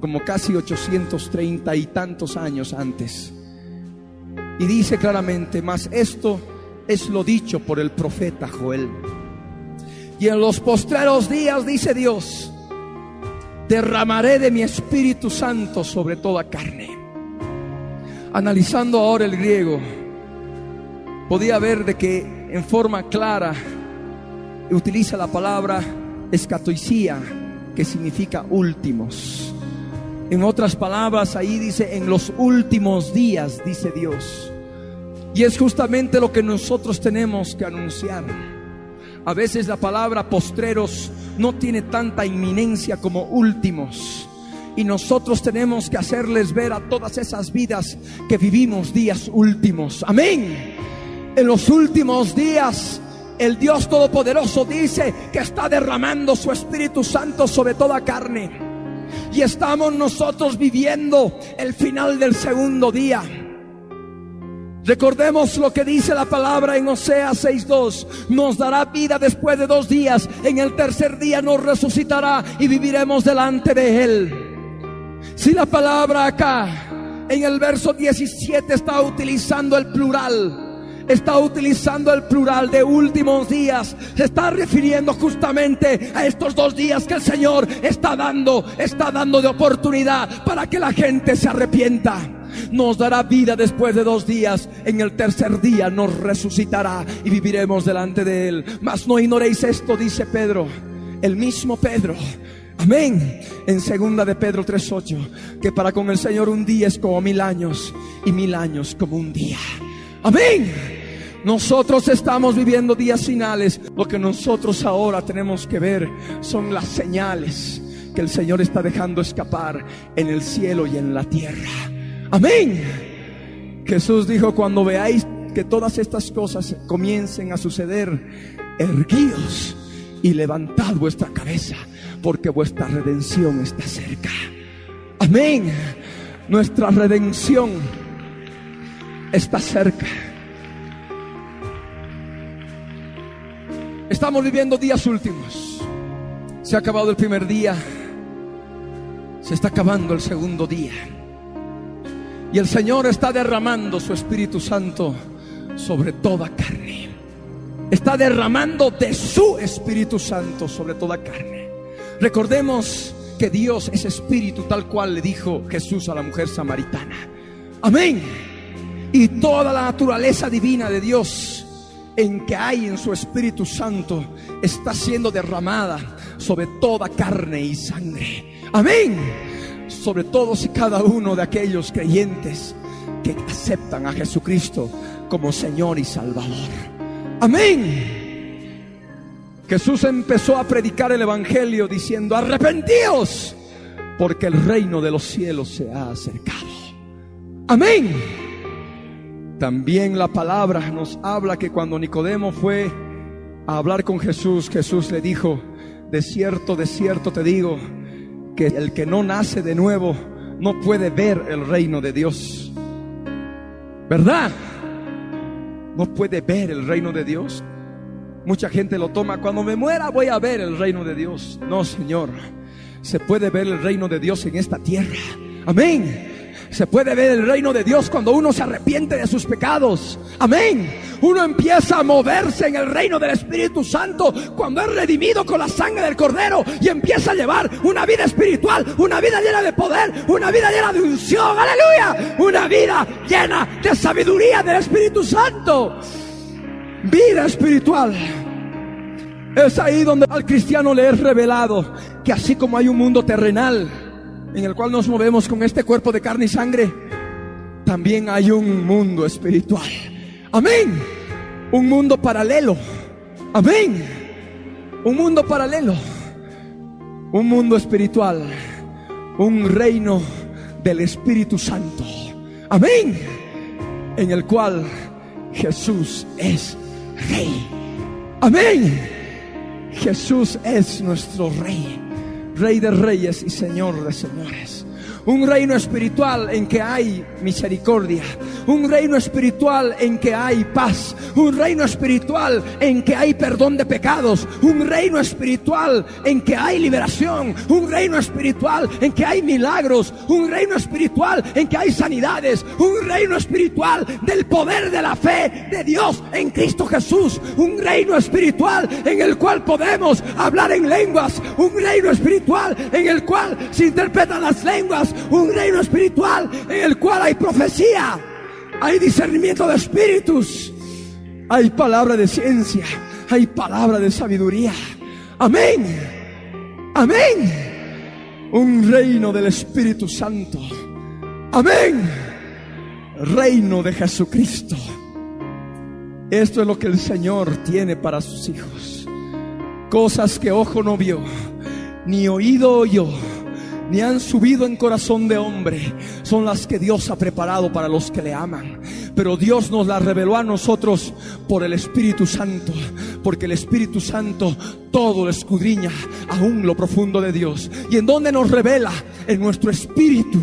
como casi 830 y tantos años antes. Y dice claramente, mas esto es lo dicho por el profeta Joel. Y en los postreros días, dice Dios, derramaré de mi Espíritu Santo sobre toda carne. Analizando ahora el griego, podía ver de que en forma clara utiliza la palabra escatoicía, que significa últimos. En otras palabras, ahí dice, en los últimos días, dice Dios. Y es justamente lo que nosotros tenemos que anunciar. A veces la palabra postreros no tiene tanta inminencia como últimos. Y nosotros tenemos que hacerles ver a todas esas vidas que vivimos días últimos. Amén. En los últimos días el Dios Todopoderoso dice que está derramando su Espíritu Santo sobre toda carne. Y estamos nosotros viviendo el final del segundo día. Recordemos lo que dice la palabra en Oseas 6:2. Nos dará vida después de dos días. En el tercer día nos resucitará y viviremos delante de Él. Si la palabra acá en el verso 17 está utilizando el plural, está utilizando el plural de últimos días. Se está refiriendo justamente a estos dos días que el Señor está dando, está dando de oportunidad para que la gente se arrepienta. Nos dará vida después de dos días. En el tercer día nos resucitará y viviremos delante de Él. Mas no ignoréis esto, dice Pedro. El mismo Pedro. Amén. En segunda de Pedro 3:8, que para con el Señor un día es como mil años y mil años como un día. Amén. Nosotros estamos viviendo días finales. Lo que nosotros ahora tenemos que ver son las señales que el Señor está dejando escapar en el cielo y en la tierra. Amén. Jesús dijo, cuando veáis que todas estas cosas comiencen a suceder, erguíos y levantad vuestra cabeza, porque vuestra redención está cerca. Amén. Nuestra redención está cerca. Estamos viviendo días últimos. Se ha acabado el primer día. Se está acabando el segundo día. Y el Señor está derramando su Espíritu Santo sobre toda carne. Está derramando de su Espíritu Santo sobre toda carne. Recordemos que Dios es espíritu tal cual le dijo Jesús a la mujer samaritana. Amén. Y toda la naturaleza divina de Dios en que hay en su Espíritu Santo está siendo derramada sobre toda carne y sangre. Amén. Sobre todos y cada uno de aquellos creyentes que aceptan a Jesucristo como Señor y Salvador. Amén. Jesús empezó a predicar el Evangelio diciendo, arrepentíos, porque el reino de los cielos se ha acercado. Amén. También la palabra nos habla que cuando Nicodemo fue a hablar con Jesús, Jesús le dijo, de cierto, de cierto te digo, que el que no nace de nuevo no puede ver el reino de Dios. ¿Verdad? No puede ver el reino de Dios. Mucha gente lo toma, cuando me muera voy a ver el reino de Dios. No, Señor. Se puede ver el reino de Dios en esta tierra. Amén. Se puede ver el reino de Dios cuando uno se arrepiente de sus pecados. Amén. Uno empieza a moverse en el reino del Espíritu Santo cuando es redimido con la sangre del Cordero y empieza a llevar una vida espiritual, una vida llena de poder, una vida llena de unción. Aleluya. Una vida llena de sabiduría del Espíritu Santo. Vida espiritual. Es ahí donde al cristiano le es revelado que así como hay un mundo terrenal, en el cual nos movemos con este cuerpo de carne y sangre, también hay un mundo espiritual. Amén. Un mundo paralelo. Amén. Un mundo paralelo. Un mundo espiritual. Un reino del Espíritu Santo. Amén. En el cual Jesús es rey. Amén. Jesús es nuestro rey. Rey de reyes y Señor de señores. Un reino espiritual en que hay misericordia. Un reino espiritual en que hay paz. Un reino espiritual en que hay perdón de pecados. Un reino espiritual en que hay liberación. Un reino espiritual en que hay milagros. Un reino espiritual en que hay sanidades. Un reino espiritual del poder de la fe de Dios en Cristo Jesús. Un reino espiritual en el cual podemos hablar en lenguas. Un reino espiritual en el cual se interpretan las lenguas un reino espiritual en el cual hay profecía, hay discernimiento de espíritus, hay palabra de ciencia, hay palabra de sabiduría. Amén. Amén. Un reino del Espíritu Santo. Amén. Reino de Jesucristo. Esto es lo que el Señor tiene para sus hijos. Cosas que ojo no vio, ni oído oyó ni han subido en corazón de hombre, son las que Dios ha preparado para los que le aman. Pero Dios nos las reveló a nosotros por el Espíritu Santo, porque el Espíritu Santo todo escudriña, aún lo profundo de Dios. ¿Y en donde nos revela? En nuestro espíritu.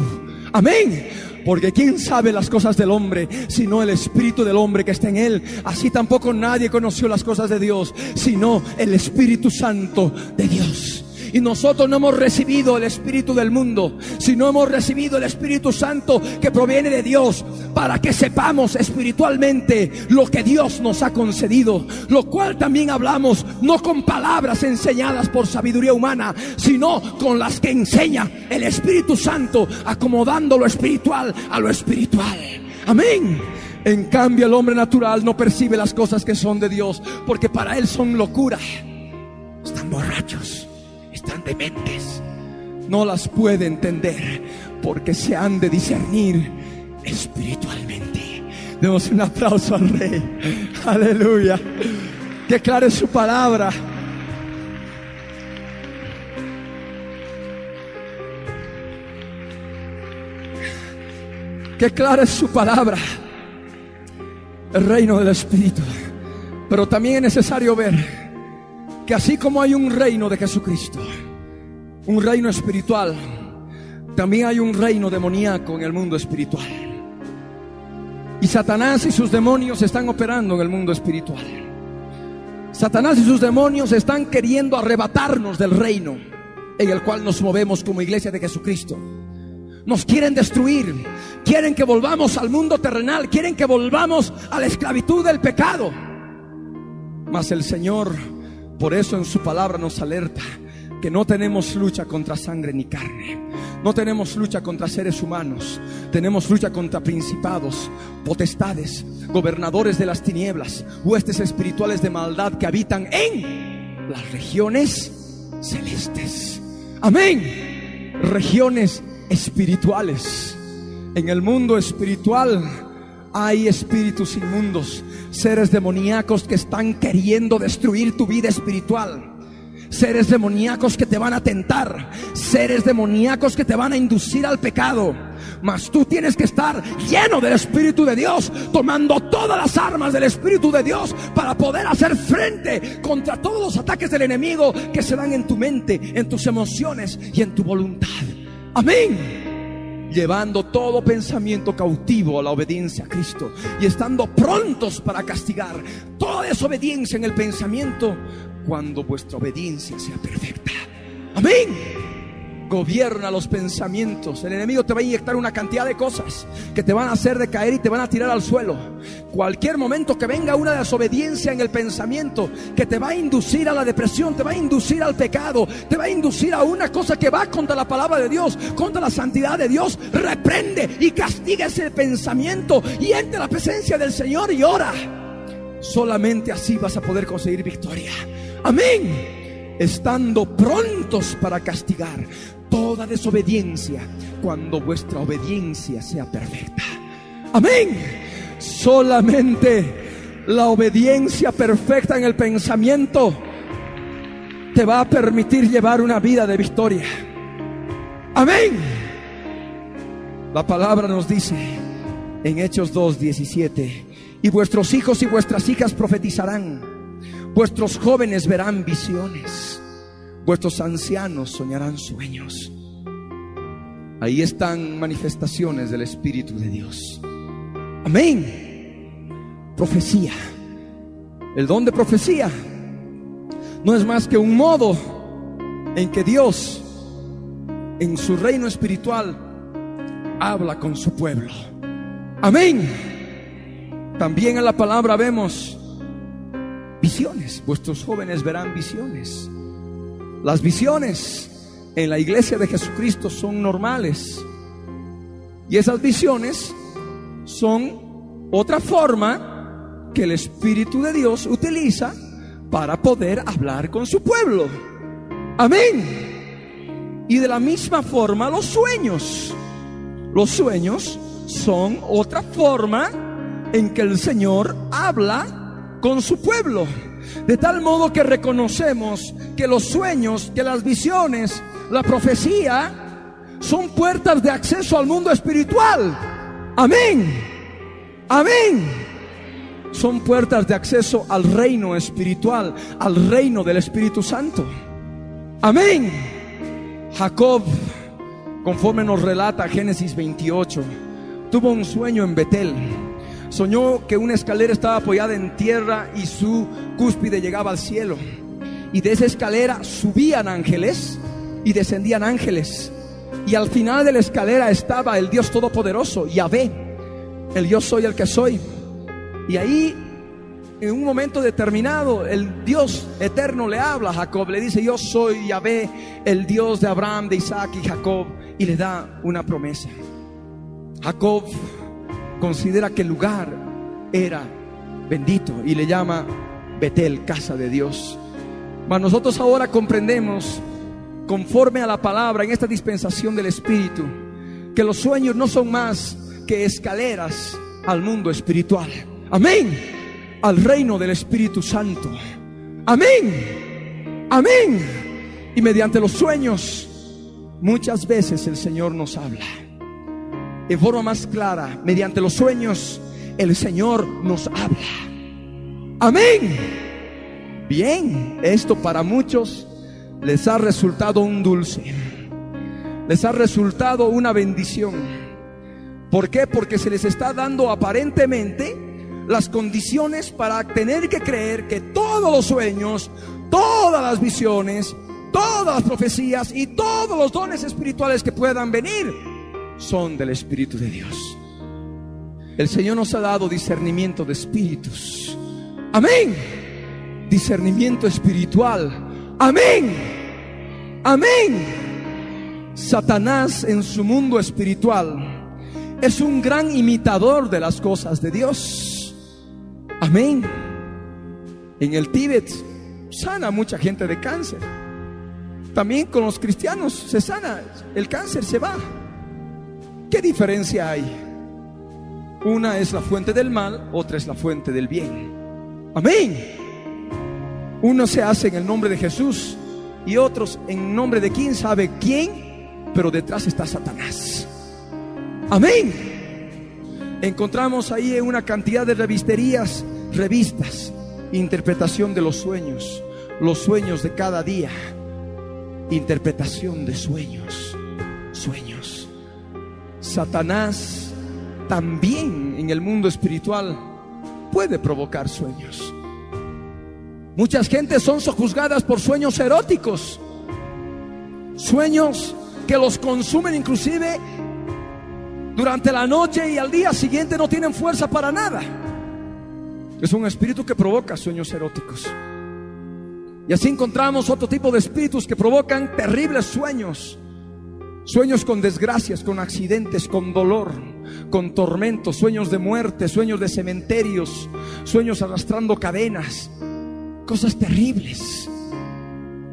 Amén. Porque quién sabe las cosas del hombre, sino el espíritu del hombre que está en él. Así tampoco nadie conoció las cosas de Dios, sino el Espíritu Santo de Dios. Y nosotros no hemos recibido el Espíritu del mundo, sino hemos recibido el Espíritu Santo que proviene de Dios para que sepamos espiritualmente lo que Dios nos ha concedido. Lo cual también hablamos no con palabras enseñadas por sabiduría humana, sino con las que enseña el Espíritu Santo, acomodando lo espiritual a lo espiritual. Amén. En cambio, el hombre natural no percibe las cosas que son de Dios, porque para él son locura. Están borrachos, No las puede entender, porque se han de discernir espiritualmente. Demos un aplauso al Rey. Aleluya. Que clare su palabra. Que clara es su palabra. El reino del Espíritu. Pero también es necesario ver que así como hay un reino de Jesucristo, un reino espiritual, también hay un reino demoníaco en el mundo espiritual. Y Satanás y sus demonios están operando en el mundo espiritual. Satanás y sus demonios están queriendo arrebatarnos del reino en el cual nos movemos como iglesia de Jesucristo. Nos quieren destruir, quieren que volvamos al mundo terrenal, quieren que volvamos a la esclavitud del pecado. Mas el Señor, por eso en su palabra nos alerta que no tenemos lucha contra sangre ni carne. No tenemos lucha contra seres humanos. Tenemos lucha contra principados, potestades, gobernadores de las tinieblas, huestes espirituales de maldad que habitan en las regiones celestes. Amén. Regiones espirituales. En el mundo espiritual hay espíritus inmundos, seres demoníacos que están queriendo destruir tu vida espiritual. Seres demoníacos que te van a tentar, seres demoníacos que te van a inducir al pecado. Mas tú tienes que estar lleno del Espíritu de Dios, tomando todas las armas del Espíritu de Dios para poder hacer frente contra todos los ataques del enemigo que se dan en tu mente, en tus emociones y en tu voluntad. Amén. Llevando todo pensamiento cautivo a la obediencia a Cristo y estando prontos para castigar toda desobediencia en el pensamiento cuando vuestra obediencia sea perfecta. Amén. Gobierna los pensamientos. El enemigo te va a inyectar una cantidad de cosas que te van a hacer decaer y te van a tirar al suelo. Cualquier momento que venga una desobediencia en el pensamiento que te va a inducir a la depresión, te va a inducir al pecado, te va a inducir a una cosa que va contra la palabra de Dios, contra la santidad de Dios, reprende y castiga ese pensamiento y entre la presencia del Señor y ora. Solamente así vas a poder conseguir victoria. Amén. Estando prontos para castigar toda desobediencia cuando vuestra obediencia sea perfecta. Amén. Solamente la obediencia perfecta en el pensamiento te va a permitir llevar una vida de victoria. Amén. La palabra nos dice en Hechos 2, 17, y vuestros hijos y vuestras hijas profetizarán, vuestros jóvenes verán visiones, vuestros ancianos soñarán sueños. Ahí están manifestaciones del Espíritu de Dios. Amén. Profecía. El don de profecía no es más que un modo en que Dios, en su reino espiritual, habla con su pueblo. Amén. También en la palabra vemos visiones. Vuestros jóvenes verán visiones. Las visiones en la iglesia de Jesucristo son normales. Y esas visiones son otra forma que el Espíritu de Dios utiliza para poder hablar con su pueblo. Amén. Y de la misma forma los sueños. Los sueños son otra forma en que el Señor habla con su pueblo. De tal modo que reconocemos que los sueños, que las visiones, la profecía son puertas de acceso al mundo espiritual. Amén. Amén. Son puertas de acceso al reino espiritual, al reino del Espíritu Santo. Amén. Jacob, conforme nos relata Génesis 28, tuvo un sueño en Betel. Soñó que una escalera estaba apoyada en tierra y su cúspide llegaba al cielo. Y de esa escalera subían ángeles y descendían ángeles. Y al final de la escalera estaba el Dios Todopoderoso, Yahvé, el yo soy el que soy. Y ahí, en un momento determinado, el Dios eterno le habla a Jacob, le dice, yo soy Yahvé, el Dios de Abraham, de Isaac y Jacob, y le da una promesa. Jacob considera que el lugar era bendito y le llama Betel, casa de Dios. Mas nosotros ahora comprendemos, conforme a la palabra en esta dispensación del Espíritu, que los sueños no son más que escaleras al mundo espiritual. Amén. Al reino del Espíritu Santo. Amén. Amén. Y mediante los sueños, muchas veces el Señor nos habla. En forma más clara, mediante los sueños, el Señor nos habla. Amén. Bien, esto para muchos les ha resultado un dulce. Les ha resultado una bendición. ¿Por qué? Porque se les está dando aparentemente las condiciones para tener que creer que todos los sueños, todas las visiones, todas las profecías y todos los dones espirituales que puedan venir son del Espíritu de Dios. El Señor nos ha dado discernimiento de espíritus. Amén. Discernimiento espiritual. Amén. Amén. Satanás en su mundo espiritual es un gran imitador de las cosas de Dios. Amén. En el Tíbet sana mucha gente de cáncer. También con los cristianos se sana, el cáncer se va. ¿Qué diferencia hay? Una es la fuente del mal, otra es la fuente del bien. Amén. Uno se hace en el nombre de Jesús y otros en nombre de quién sabe quién, pero detrás está Satanás. Amén. Encontramos ahí una cantidad de revisterías, revistas, interpretación de los sueños, los sueños de cada día, interpretación de sueños, sueños. Satanás también en el mundo espiritual puede provocar sueños. Muchas gentes son sojuzgadas por sueños eróticos, sueños que los consumen inclusive durante la noche y al día siguiente no tienen fuerza para nada. Es un espíritu que provoca sueños eróticos. Y así encontramos otro tipo de espíritus que provocan terribles sueños. Sueños con desgracias, con accidentes, con dolor, con tormentos, sueños de muerte, sueños de cementerios, sueños arrastrando cadenas, cosas terribles.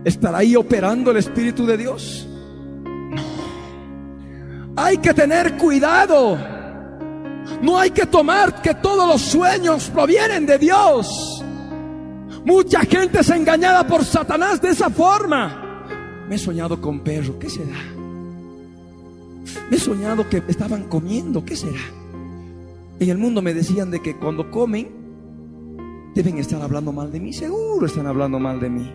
¿Estará ahí operando el Espíritu de Dios? No. Hay que tener cuidado. No hay que tomar que todos los sueños provienen de Dios. Mucha gente es engañada por Satanás de esa forma. Me he soñado con perro, ¿qué será? Me he soñado que estaban comiendo, ¿qué será? En el mundo me decían de que cuando comen deben estar hablando mal de mí, seguro están hablando mal de mí.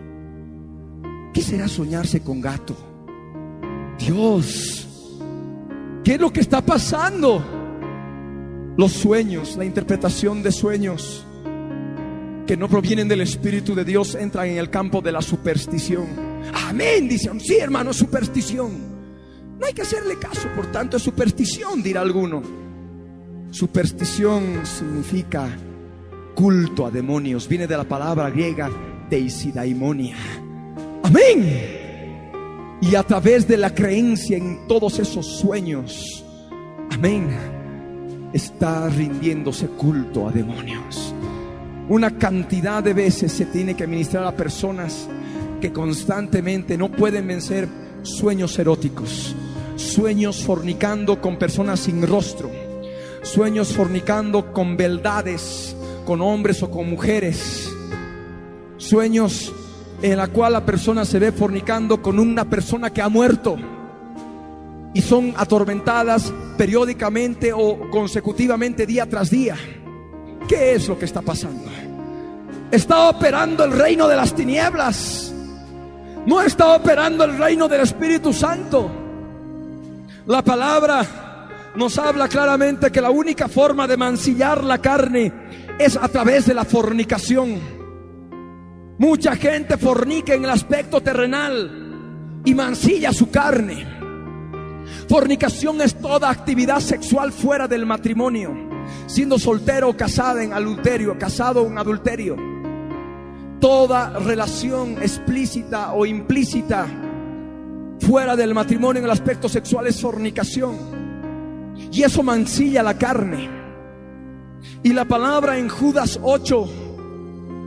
¿Qué será soñarse con gato? Dios, ¿qué es lo que está pasando? Los sueños, la interpretación de sueños que no provienen del Espíritu de Dios entran en el campo de la superstición. Amén, dicen, sí hermano, superstición. No hay que hacerle caso, por tanto es superstición, dirá alguno. Superstición significa culto a demonios, viene de la palabra griega deisidaimonia. Amén. Y a través de la creencia en todos esos sueños, amén, está rindiéndose culto a demonios. Una cantidad de veces se tiene que administrar a personas que constantemente no pueden vencer sueños eróticos, sueños fornicando con personas sin rostro, sueños fornicando con beldades, con hombres o con mujeres, sueños en la cual la persona se ve fornicando con una persona que ha muerto y son atormentadas periódicamente o consecutivamente día tras día. ¿Qué es lo que está pasando? Está operando el reino de las tinieblas. No está operando el reino del Espíritu Santo. La palabra nos habla claramente que la única forma de mancillar la carne es a través de la fornicación. Mucha gente fornica en el aspecto terrenal, y mancilla su carne. Fornicación es toda actividad sexual fuera del matrimonio, siendo soltero o casada en adulterio, casado en adulterio. Toda relación explícita o implícita fuera del matrimonio en el aspecto sexual es fornicación. Y eso mancilla la carne. Y la palabra en Judas 8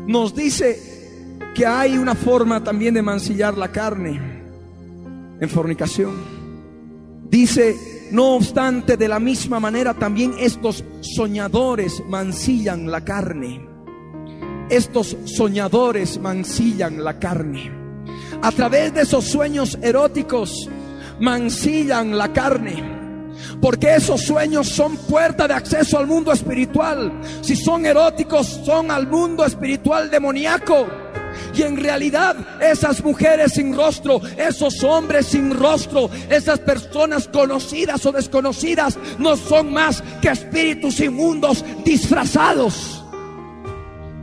nos dice que hay una forma también de mancillar la carne en fornicación. Dice, no obstante, de la misma manera también estos soñadores mancillan la carne. Estos soñadores mancillan la carne. A través de esos sueños eróticos mancillan la carne. Porque esos sueños son puerta de acceso al mundo espiritual. Si son eróticos, son al mundo espiritual demoníaco. Y en realidad esas mujeres sin rostro, esos hombres sin rostro, esas personas conocidas o desconocidas, no son más que espíritus inmundos disfrazados.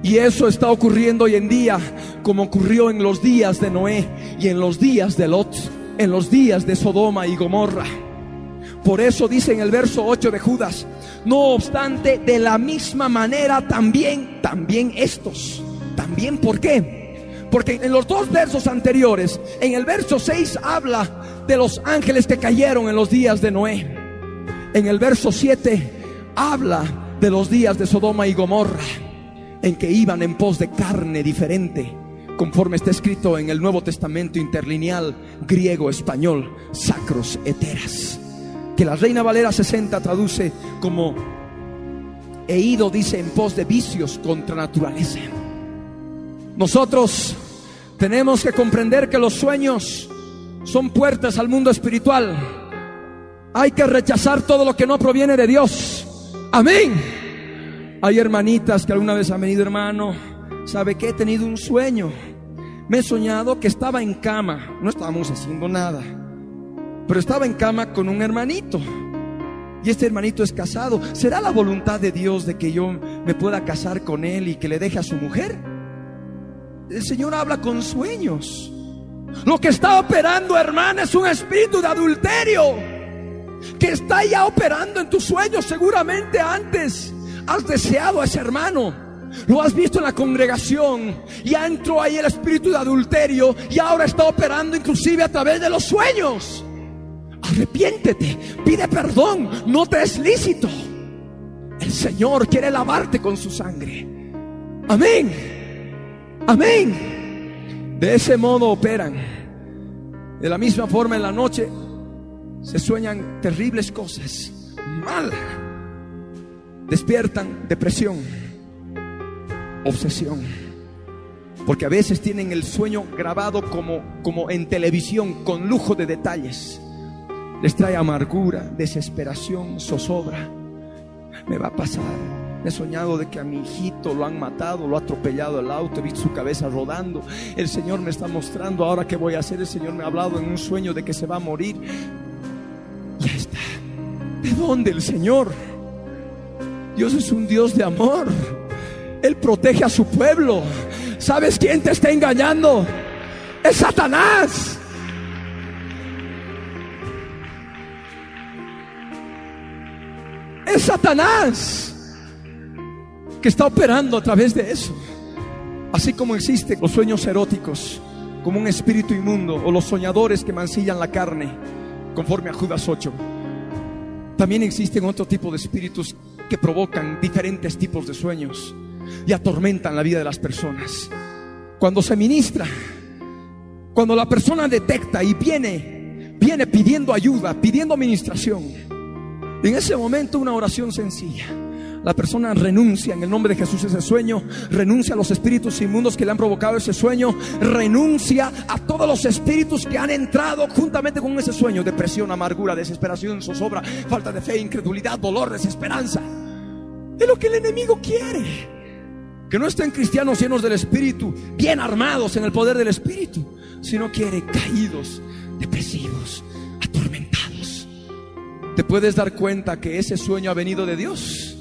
Y eso está ocurriendo hoy en día, como ocurrió en los días de Noé y en los días de Lot, en los días de Sodoma y Gomorra. Por eso dice en el verso 8 de Judas, no obstante, de la misma manera también, también estos. También, ¿por qué? Porque en los dos versos anteriores, en el verso 6 habla de los ángeles que cayeron en los días de Noé. En el verso 7 habla de los días de Sodoma y Gomorra, en que iban en pos de carne diferente, conforme está escrito en el Nuevo Testamento interlineal griego-español, sacros heteras que la Reina Valera 60 traduce como he ido, dice, en pos de vicios contra naturaleza. Nosotros tenemos que comprender que los sueños son puertas al mundo espiritual. Hay que rechazar todo lo que no proviene de Dios. Amén. Hay hermanitas que alguna vez han venido, hermano, sabe que he tenido un sueño. Me he soñado que estaba en cama, no estábamos haciendo nada pero estaba en cama con un hermanito. Y este hermanito es casado. ¿Será la voluntad de Dios de que yo me pueda casar con él y que le deje a su mujer? El Señor habla con sueños. Lo que está operando, hermana, es un espíritu de adulterio que está ya operando en tus sueños. Seguramente antes has deseado a ese hermano. Lo has visto en la congregación. Ya entró ahí el espíritu de adulterio y ahora está operando inclusive a través de los sueños. Arrepiéntete, pide perdón, no te es lícito. El Señor quiere lavarte con su sangre. Amén. Amén. De ese modo operan. De la misma forma en la noche se sueñan terribles cosas. Mal. Despiertan depresión, obsesión. Porque a veces tienen el sueño grabado como, como en televisión, con lujo de detalles les trae amargura, desesperación, zozobra. Me va a pasar. He soñado de que a mi hijito lo han matado, lo ha atropellado el auto, he visto su cabeza rodando. El Señor me está mostrando ahora qué voy a hacer. El Señor me ha hablado en un sueño de que se va a morir. Ya está. ¿De dónde el Señor? Dios es un Dios de amor. Él protege a su pueblo. ¿Sabes quién te está engañando? Es Satanás. Es Satanás que está operando a través de eso. Así como existen los sueños eróticos como un espíritu inmundo o los soñadores que mancillan la carne, conforme a Judas 8. También existen otro tipo de espíritus que provocan diferentes tipos de sueños y atormentan la vida de las personas. Cuando se ministra, cuando la persona detecta y viene, viene pidiendo ayuda, pidiendo administración, en ese momento una oración sencilla. La persona renuncia en el nombre de Jesús ese sueño, renuncia a los espíritus inmundos que le han provocado ese sueño, renuncia a todos los espíritus que han entrado juntamente con ese sueño, depresión, amargura, desesperación, zozobra, falta de fe, incredulidad, dolor, desesperanza. Es lo que el enemigo quiere. Que no estén cristianos llenos del espíritu, bien armados en el poder del espíritu, sino quiere caídos, depresivos, te puedes dar cuenta que ese sueño ha venido de Dios.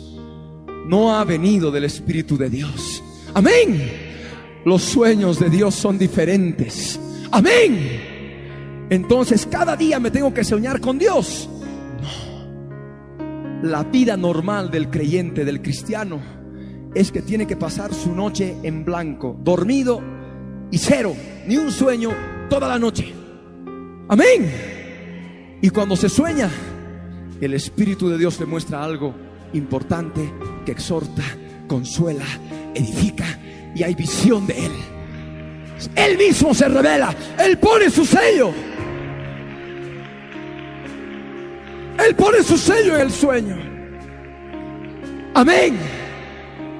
No ha venido del Espíritu de Dios. Amén. Los sueños de Dios son diferentes. Amén. Entonces cada día me tengo que soñar con Dios. La vida normal del creyente, del cristiano, es que tiene que pasar su noche en blanco, dormido y cero, ni un sueño toda la noche. Amén. Y cuando se sueña, el Espíritu de Dios le muestra algo importante que exhorta, consuela, edifica y hay visión de Él. Él mismo se revela, Él pone su sello. Él pone su sello en el sueño. Amén.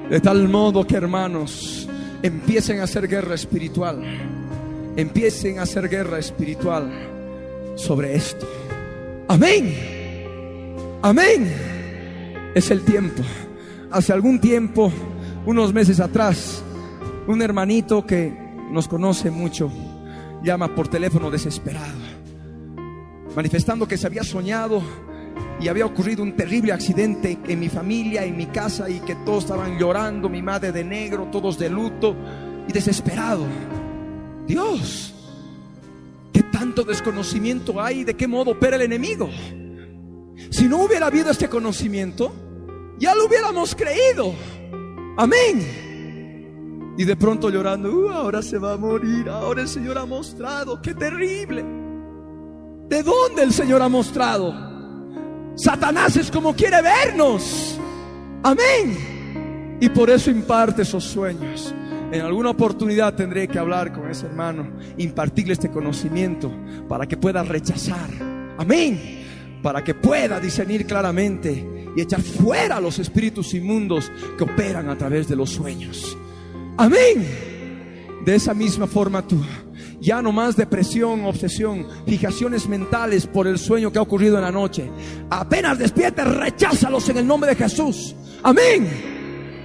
De tal modo que hermanos empiecen a hacer guerra espiritual. Empiecen a hacer guerra espiritual sobre esto. Amén. Amén. Es el tiempo. Hace algún tiempo, unos meses atrás, un hermanito que nos conoce mucho llama por teléfono desesperado, manifestando que se había soñado y había ocurrido un terrible accidente en mi familia, en mi casa y que todos estaban llorando, mi madre de negro, todos de luto y desesperado. Dios, ¿qué tanto desconocimiento hay de qué modo opera el enemigo? Si no hubiera habido este conocimiento, ya lo hubiéramos creído. Amén. Y de pronto llorando, uh, ahora se va a morir, ahora el Señor ha mostrado, qué terrible. ¿De dónde el Señor ha mostrado? Satanás es como quiere vernos. Amén. Y por eso imparte esos sueños. En alguna oportunidad tendré que hablar con ese hermano, impartirle este conocimiento para que pueda rechazar. Amén. Para que pueda discernir claramente y echar fuera los espíritus inmundos que operan a través de los sueños. Amén. De esa misma forma tú ya no más depresión, obsesión, fijaciones mentales por el sueño que ha ocurrido en la noche. Apenas despiertes, recházalos en el nombre de Jesús. Amén.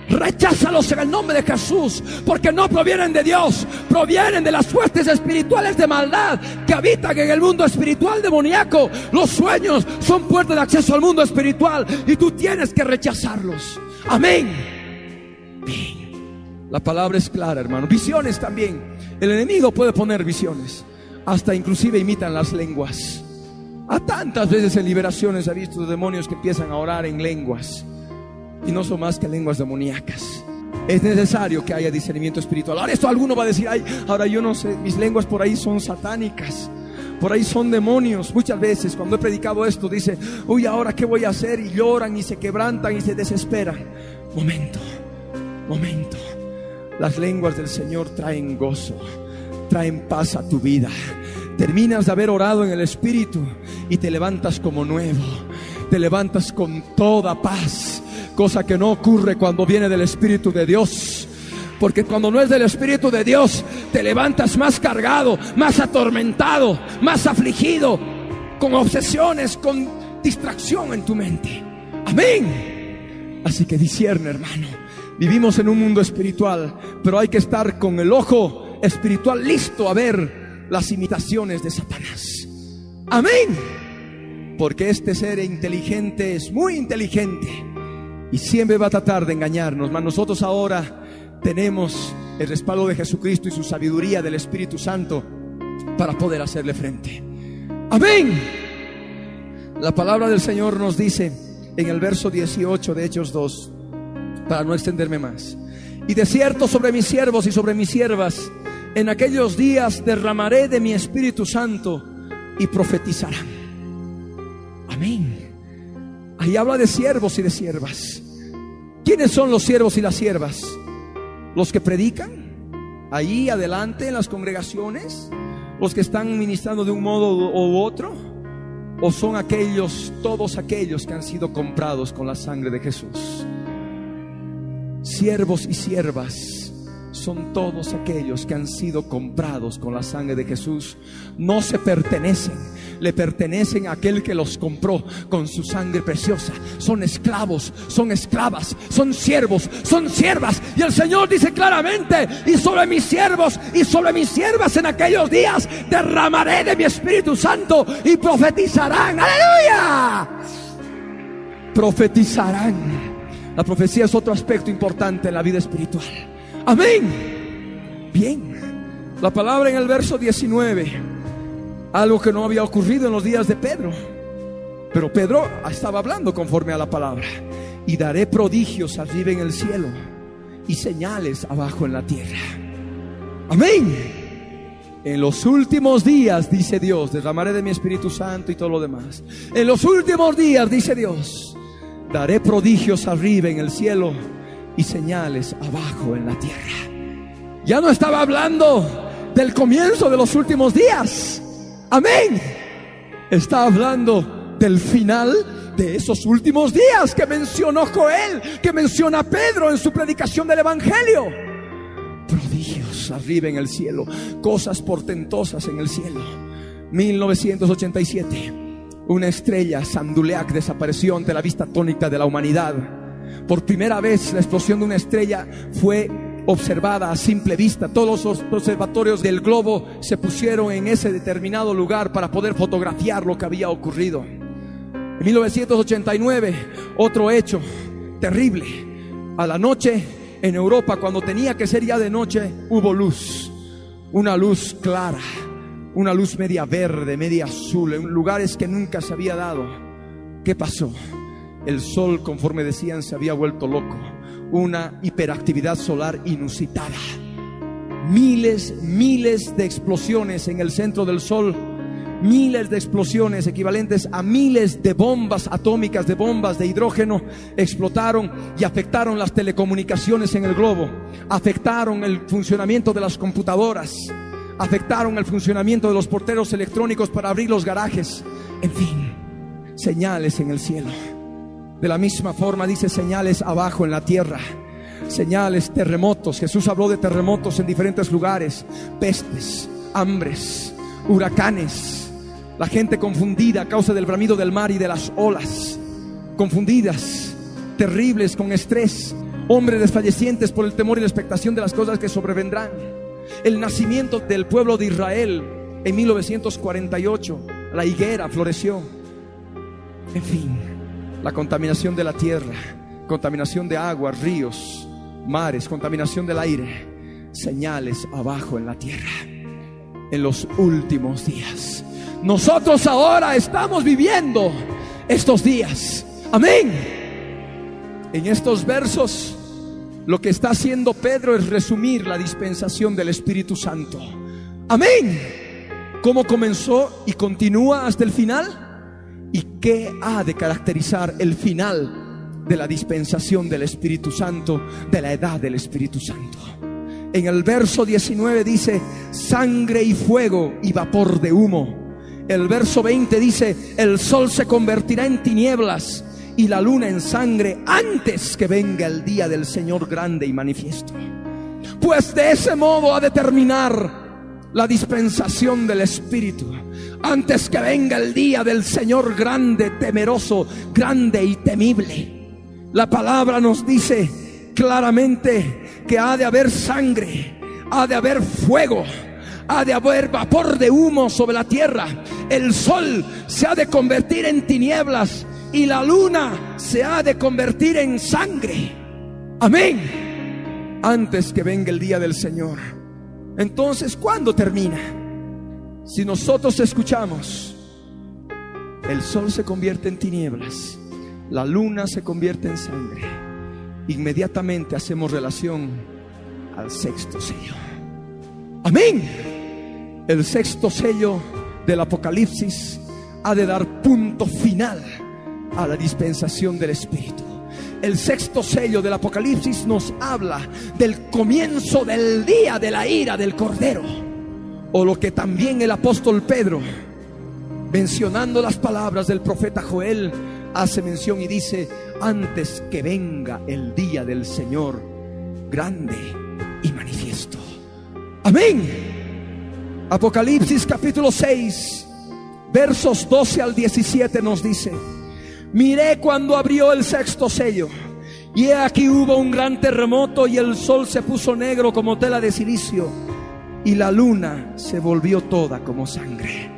Recházalos en el nombre de Jesús, porque no provienen de Dios, provienen de las fuerzas espirituales de maldad que habitan en el mundo espiritual demoníaco. Los sueños son puertas de acceso al mundo espiritual y tú tienes que rechazarlos. Amén. La palabra es clara, hermano. Visiones también. El enemigo puede poner visiones, hasta inclusive imitan las lenguas. A tantas veces en liberaciones ha visto demonios que empiezan a orar en lenguas y no son más que lenguas demoníacas. Es necesario que haya discernimiento espiritual. Ahora esto alguno va a decir, ay, ahora yo no sé, mis lenguas por ahí son satánicas. Por ahí son demonios. Muchas veces cuando he predicado esto dice, uy, ahora qué voy a hacer? Y lloran y se quebrantan y se desesperan. Momento, momento. Las lenguas del Señor traen gozo, traen paz a tu vida. Terminas de haber orado en el Espíritu y te levantas como nuevo. Te levantas con toda paz, cosa que no ocurre cuando viene del Espíritu de Dios. Porque cuando no es del Espíritu de Dios, te levantas más cargado, más atormentado, más afligido, con obsesiones, con distracción en tu mente. Amén. Así que discierne, hermano Vivimos en un mundo espiritual, pero hay que estar con el ojo espiritual listo a ver las imitaciones de Satanás. Amén. Porque este ser inteligente es muy inteligente y siempre va a tratar de engañarnos. Mas nosotros ahora tenemos el respaldo de Jesucristo y su sabiduría del Espíritu Santo para poder hacerle frente. Amén. La palabra del Señor nos dice en el verso 18 de Hechos 2 para no extenderme más. Y de cierto sobre mis siervos y sobre mis siervas, en aquellos días derramaré de mi Espíritu Santo y profetizarán. Amén. Ahí habla de siervos y de siervas. ¿Quiénes son los siervos y las siervas? Los que predican ahí adelante en las congregaciones, los que están ministrando de un modo u otro, o son aquellos, todos aquellos que han sido comprados con la sangre de Jesús siervos y siervas son todos aquellos que han sido comprados con la sangre de Jesús. No se pertenecen, le pertenecen a aquel que los compró con su sangre preciosa. Son esclavos, son esclavas, son siervos, son siervas. Y el Señor dice claramente, y sobre mis siervos y sobre mis siervas en aquellos días derramaré de mi Espíritu Santo y profetizarán. Aleluya. Profetizarán la profecía es otro aspecto importante en la vida espiritual. Amén. Bien. La palabra en el verso 19 Algo que no había ocurrido en los días de Pedro. Pero Pedro estaba hablando conforme a la palabra. Y daré prodigios arriba en el cielo y señales abajo en la tierra. Amén. En los últimos días, dice Dios, derramaré de mi Espíritu Santo y todo lo demás. En los últimos días, dice Dios, daré prodigios arriba en el cielo y señales abajo en la tierra. Ya no estaba hablando del comienzo de los últimos días. Amén. Está hablando del final de esos últimos días que mencionó Joel, que menciona Pedro en su predicación del Evangelio. Prodigios arriba en el cielo, cosas portentosas en el cielo. 1987, una estrella, Sanduleac, desapareció ante la vista tónica de la humanidad. Por primera vez la explosión de una estrella fue observada a simple vista. Todos los observatorios del globo se pusieron en ese determinado lugar para poder fotografiar lo que había ocurrido. En 1989, otro hecho terrible. A la noche en Europa, cuando tenía que ser ya de noche, hubo luz. Una luz clara, una luz media verde, media azul, en lugares que nunca se había dado. ¿Qué pasó? El sol, conforme decían, se había vuelto loco. Una hiperactividad solar inusitada. Miles, miles de explosiones en el centro del sol miles de explosiones equivalentes a miles de bombas atómicas, de bombas de hidrógeno, explotaron y afectaron las telecomunicaciones en el globo, afectaron el funcionamiento de las computadoras, afectaron el funcionamiento de los porteros electrónicos para abrir los garajes, en fin, señales en el cielo. De la misma forma dice señales abajo en la tierra señales, terremotos. Jesús habló de terremotos en diferentes lugares, pestes, hambres, huracanes, la gente confundida a causa del bramido del mar y de las olas. Confundidas, terribles, con estrés. Hombres desfallecientes por el temor y la expectación de las cosas que sobrevendrán. El nacimiento del pueblo de Israel en 1948. La higuera floreció. En fin, la contaminación de la tierra, contaminación de agua, ríos, mares, contaminación del aire. Señales abajo en la tierra. En los últimos días nosotros ahora estamos viviendo estos días. Amén. En estos versos, lo que está haciendo Pedro es resumir la dispensación del Espíritu Santo. Amén. ¿Cómo comenzó y continúa hasta el final? ¿Y qué ha de caracterizar el final de la dispensación del Espíritu Santo, de la edad del Espíritu Santo? En el verso 19 dice, sangre y fuego y vapor de humo el verso 20 dice, el sol se convertirá en tinieblas y la luna en sangre antes que venga el día del Señor grande y manifiesto. Pues de ese modo ha de terminar la dispensación del Espíritu. Antes que venga el día del Señor grande, temeroso, grande y temible. La palabra nos dice claramente que ha de haber sangre, ha de haber fuego, ha de haber vapor de humo sobre la tierra. El sol se ha de convertir en tinieblas y la luna se ha de convertir en sangre. Amén. Antes que venga el día del Señor. Entonces, ¿cuándo termina? Si nosotros escuchamos, el sol se convierte en tinieblas, la luna se convierte en sangre. Inmediatamente hacemos relación al sexto sello. Amén el sexto sello del Apocalipsis ha de dar punto final a la dispensación del Espíritu. El sexto sello del Apocalipsis nos habla del comienzo del día de la ira del Cordero. O lo que también el apóstol Pedro, mencionando las palabras del profeta Joel, hace mención y dice, antes que venga el día del Señor grande y manifiesto. Amén. Apocalipsis capítulo 6, versos 12 al 17 nos dice, miré cuando abrió el sexto sello, y aquí hubo un gran terremoto y el sol se puso negro como tela de silicio, y la luna se volvió toda como sangre.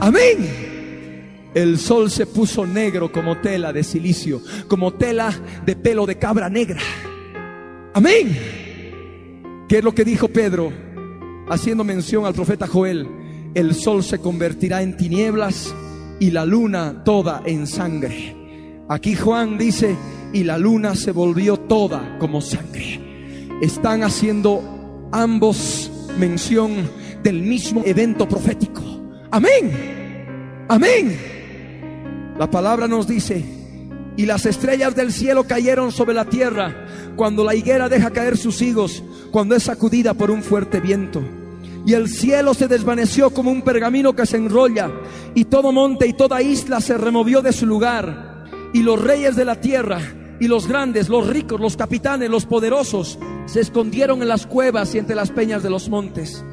Amén. El sol se puso negro como tela de silicio, como tela de pelo de cabra negra. Amén. ¿Qué es lo que dijo Pedro? haciendo mención al profeta Joel, el sol se convertirá en tinieblas y la luna toda en sangre. Aquí Juan dice, y la luna se volvió toda como sangre. Están haciendo ambos mención del mismo evento profético. Amén. Amén. La palabra nos dice, y las estrellas del cielo cayeron sobre la tierra cuando la higuera deja caer sus higos, cuando es sacudida por un fuerte viento. Y el cielo se desvaneció como un pergamino que se enrolla, y todo monte y toda isla se removió de su lugar, y los reyes de la tierra, y los grandes, los ricos, los capitanes, los poderosos, se escondieron en las cuevas y entre las peñas de los montes,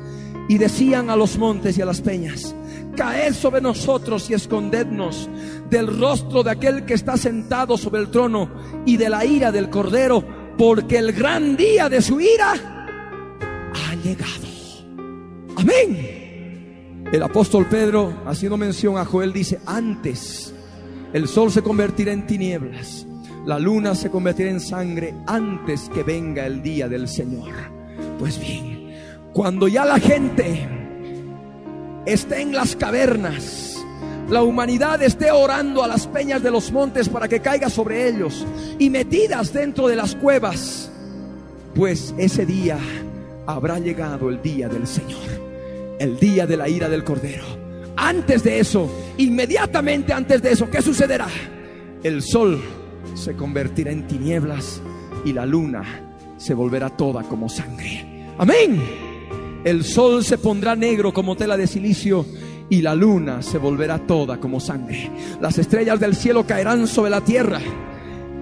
y decían a los montes y a las peñas, caed sobre nosotros y escondednos del rostro de aquel que está sentado sobre el trono y de la ira del cordero, porque el gran día de su ira ha llegado. Amén. El apóstol Pedro, haciendo mención a Joel, dice, antes el sol se convertirá en tinieblas, la luna se convertirá en sangre antes que venga el día del Señor. Pues bien, cuando ya la gente esté en las cavernas, la humanidad esté orando a las peñas de los montes para que caiga sobre ellos y metidas dentro de las cuevas, pues ese día habrá llegado el día del Señor el día de la ira del Cordero. Antes de eso, inmediatamente antes de eso, ¿qué sucederá? El sol se convertirá en tinieblas y la luna se volverá toda como sangre. Amén. El sol se pondrá negro como tela de silicio y la luna se volverá toda como sangre. Las estrellas del cielo caerán sobre la tierra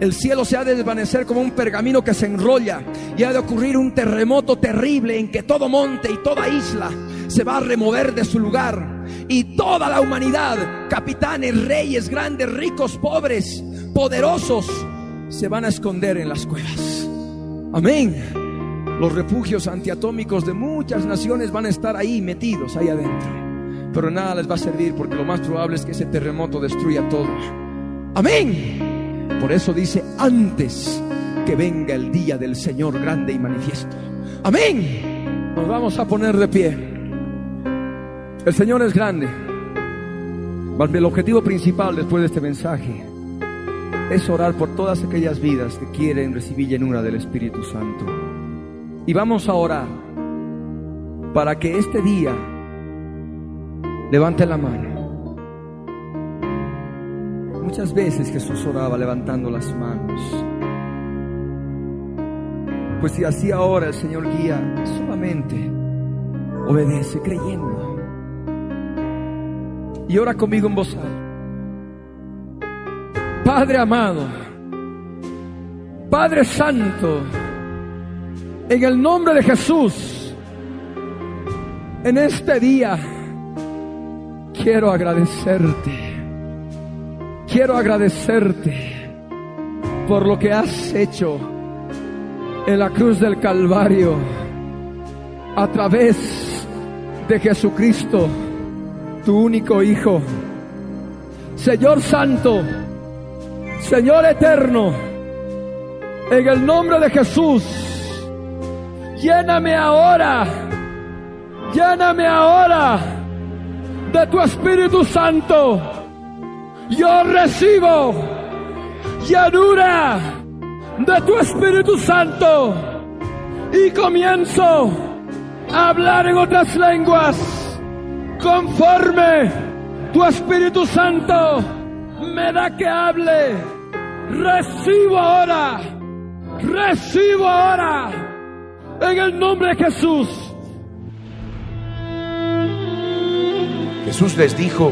el cielo se ha de desvanecer como un pergamino que se enrolla y ha de ocurrir un terremoto terrible en que todo monte y toda isla se va a remover de su lugar y toda la humanidad, capitanes, reyes, grandes, ricos, pobres, poderosos, se van a esconder en las cuevas. Amén. Los refugios antiatómicos de muchas naciones van a estar ahí metidos, ahí adentro. Pero nada les va a servir porque lo más probable es que ese terremoto destruya todo. Amén. Por eso dice, antes que venga el día del Señor grande y manifiesto. Amén. Nos vamos a poner de pie. El Señor es grande. El objetivo principal después de este mensaje es orar por todas aquellas vidas que quieren recibir llenura del Espíritu Santo. Y vamos a orar para que este día levante la mano Muchas veces Jesús oraba levantando las manos. Pues si así ahora el Señor guía, solamente obedece creyendo. Y ora conmigo en voz alta. Padre amado, Padre Santo, en el nombre de Jesús, en este día quiero agradecerte quiero agradecerte por lo que has hecho en la cruz del Calvario a través de Jesucristo, tu único Hijo. Señor Santo, Señor Eterno, en el nombre de Jesús, lléname ahora, lléname ahora de tu Espíritu Santo yo recibo llanura de tu Espíritu Santo y comienzo a hablar en otras lenguas conforme tu Espíritu Santo me da que hable. Recibo ahora, recibo ahora en el nombre de Jesús. Jesús les dijo,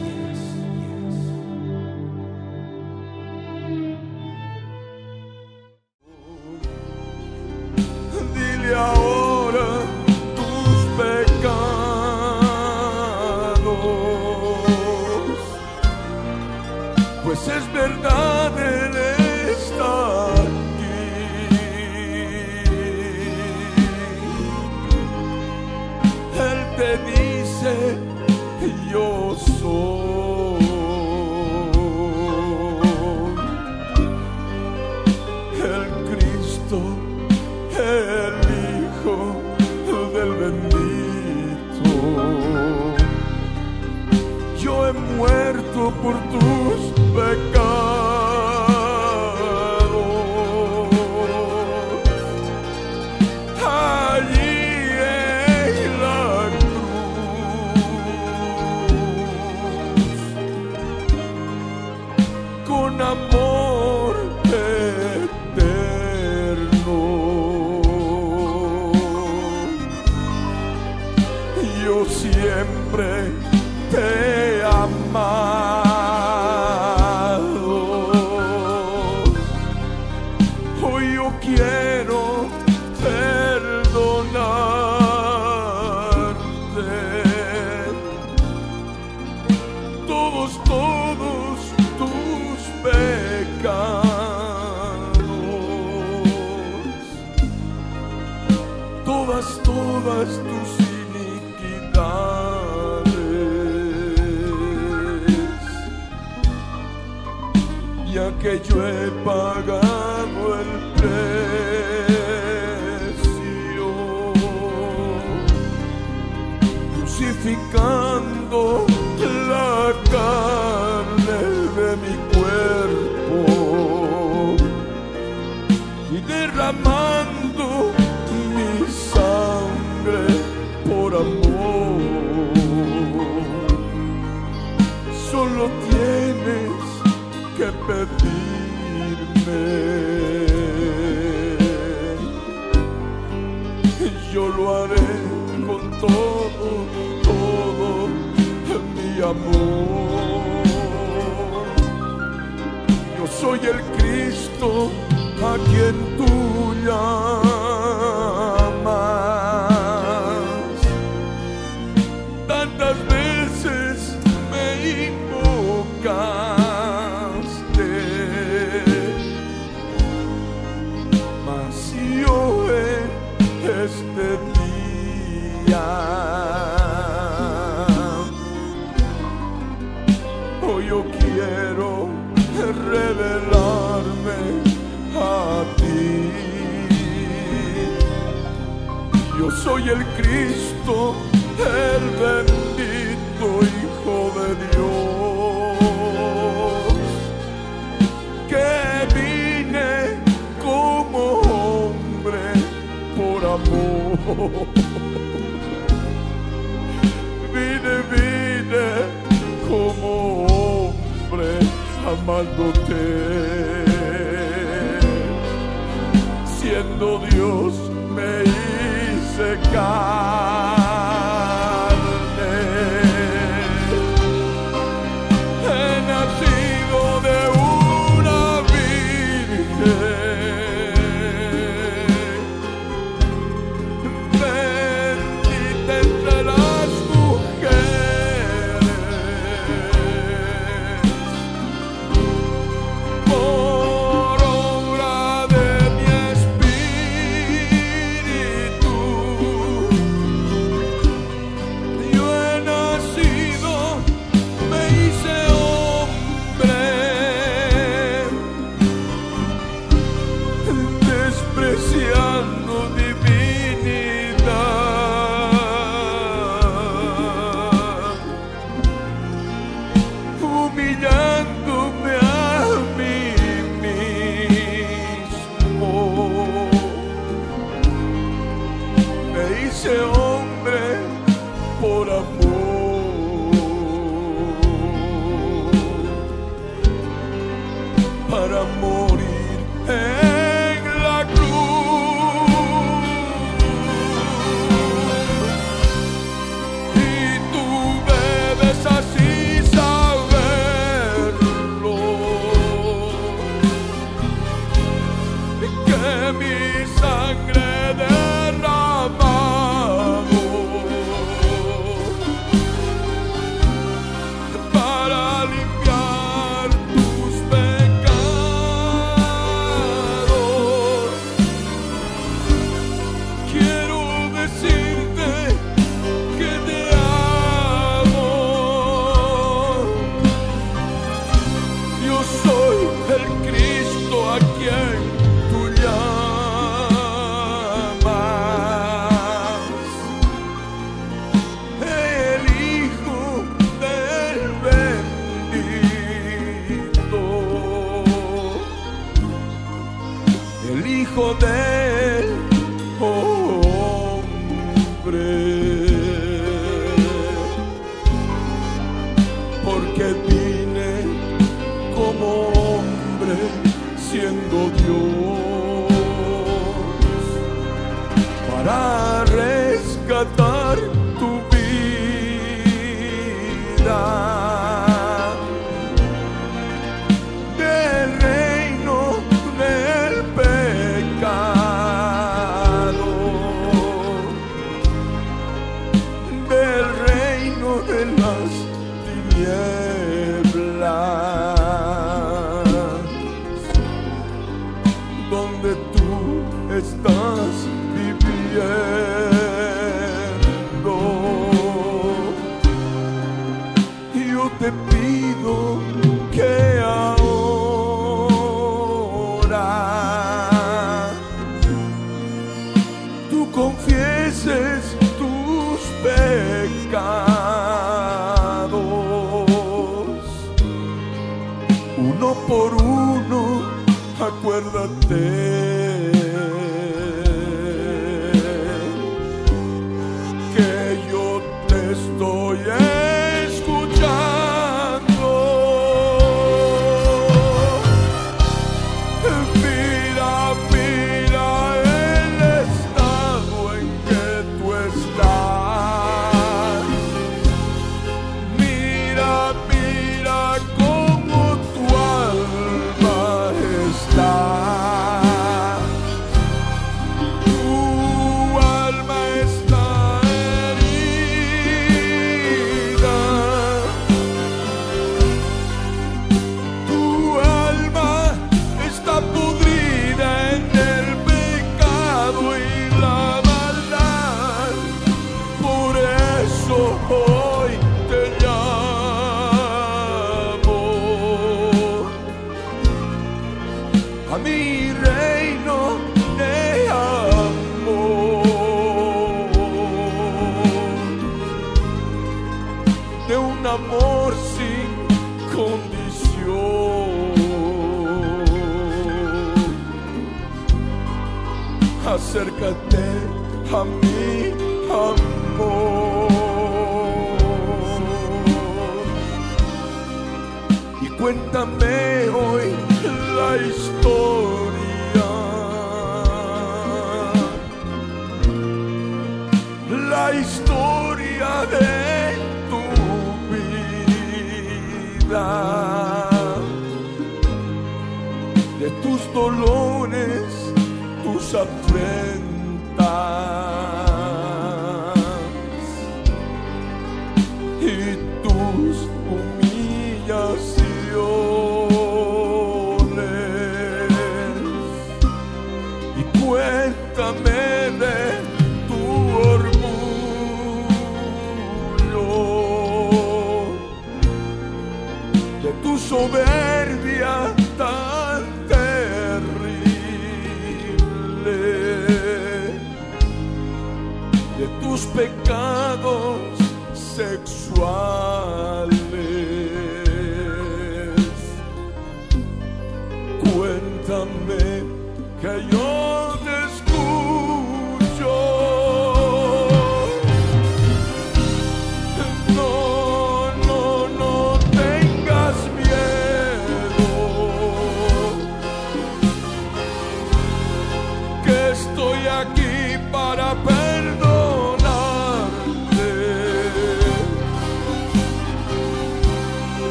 donde tú estás viviendo.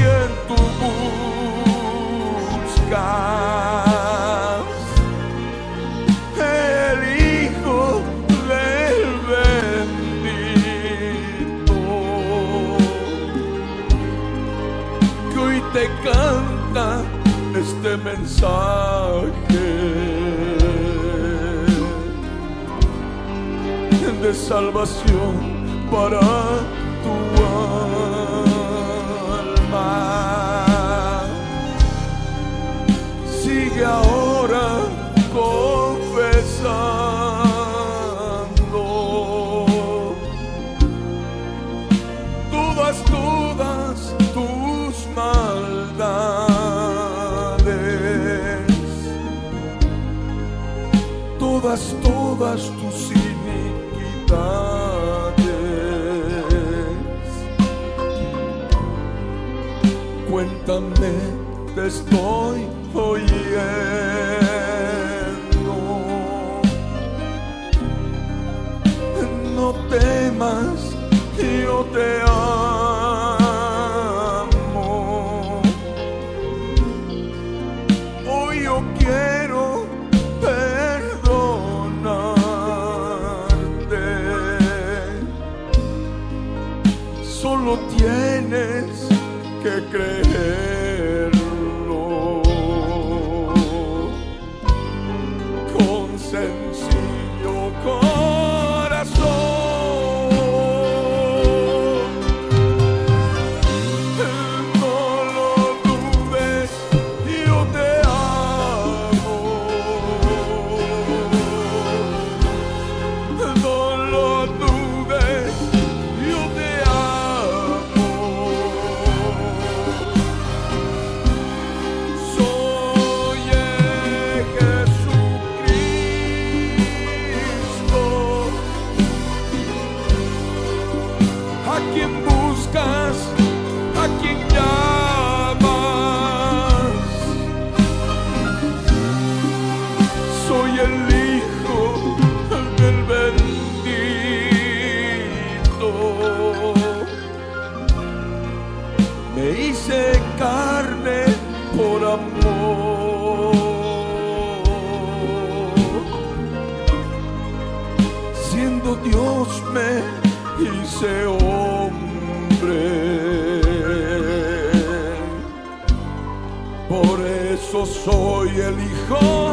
quien tú buscas. El Hijo del bendito, que hoy te canta este mensaje. de salvación para todas, tus iniquidades. Cuéntame, te estoy oyendo. No temas, yo te amo. mejor.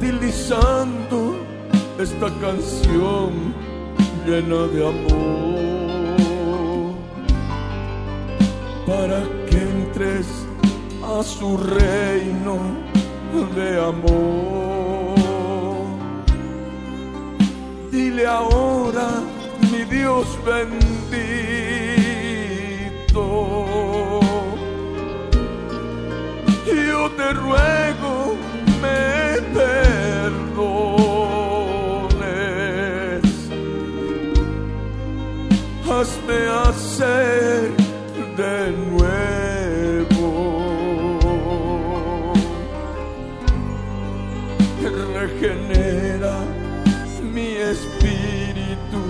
utilizando esta canción llena de amor para que entres a su reino de amor. Dile ahora, mi Dios bendito, yo te ruego hazme hacer de nuevo. Regenera mi espíritu,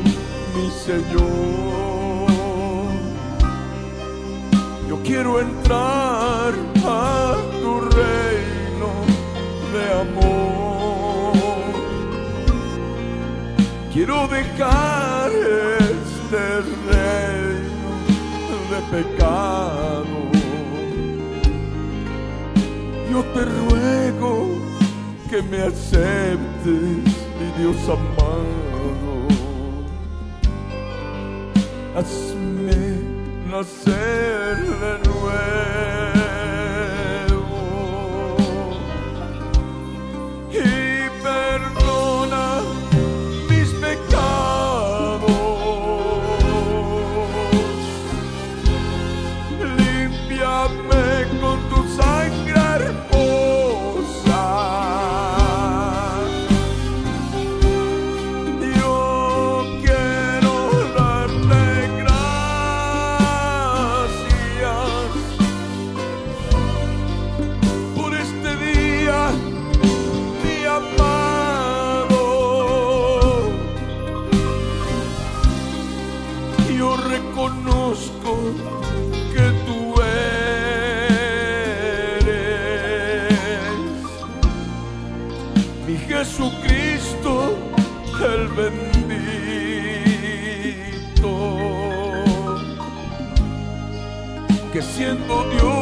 mi Señor. Yo quiero entrar a tu reino de amor. Quiero dejar este pecado. Yo te ruego que me aceptes, mi Dios amado. Hazme nacer de nuevo. Siendo Dios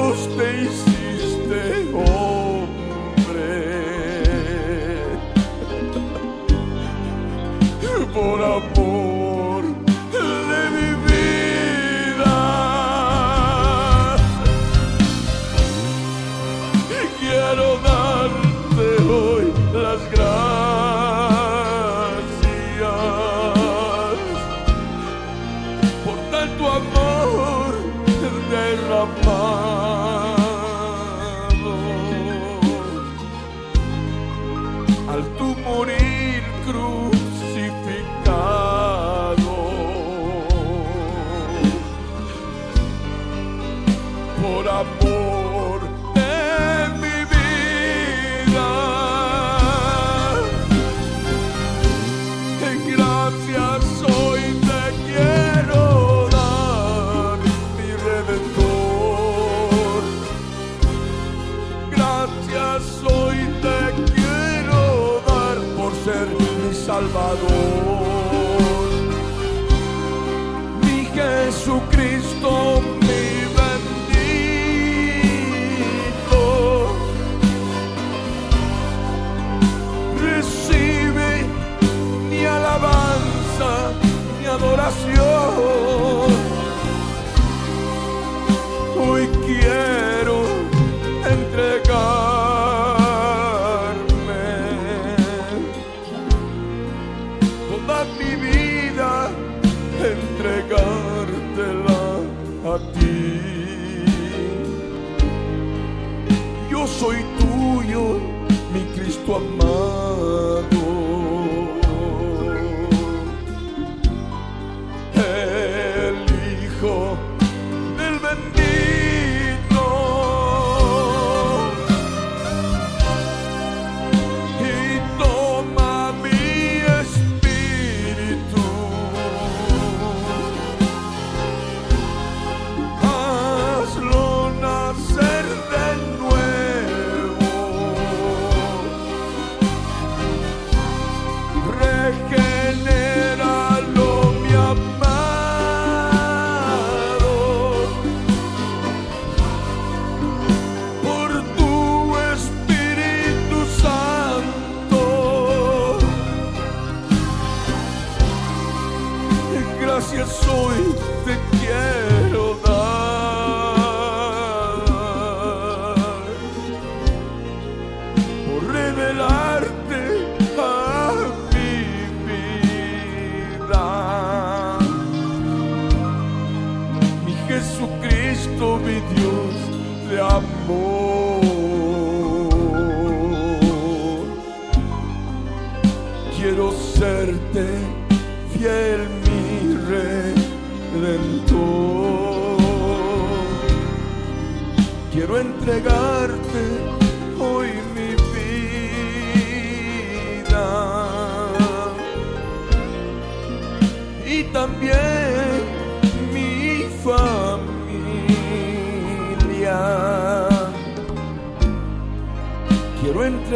mi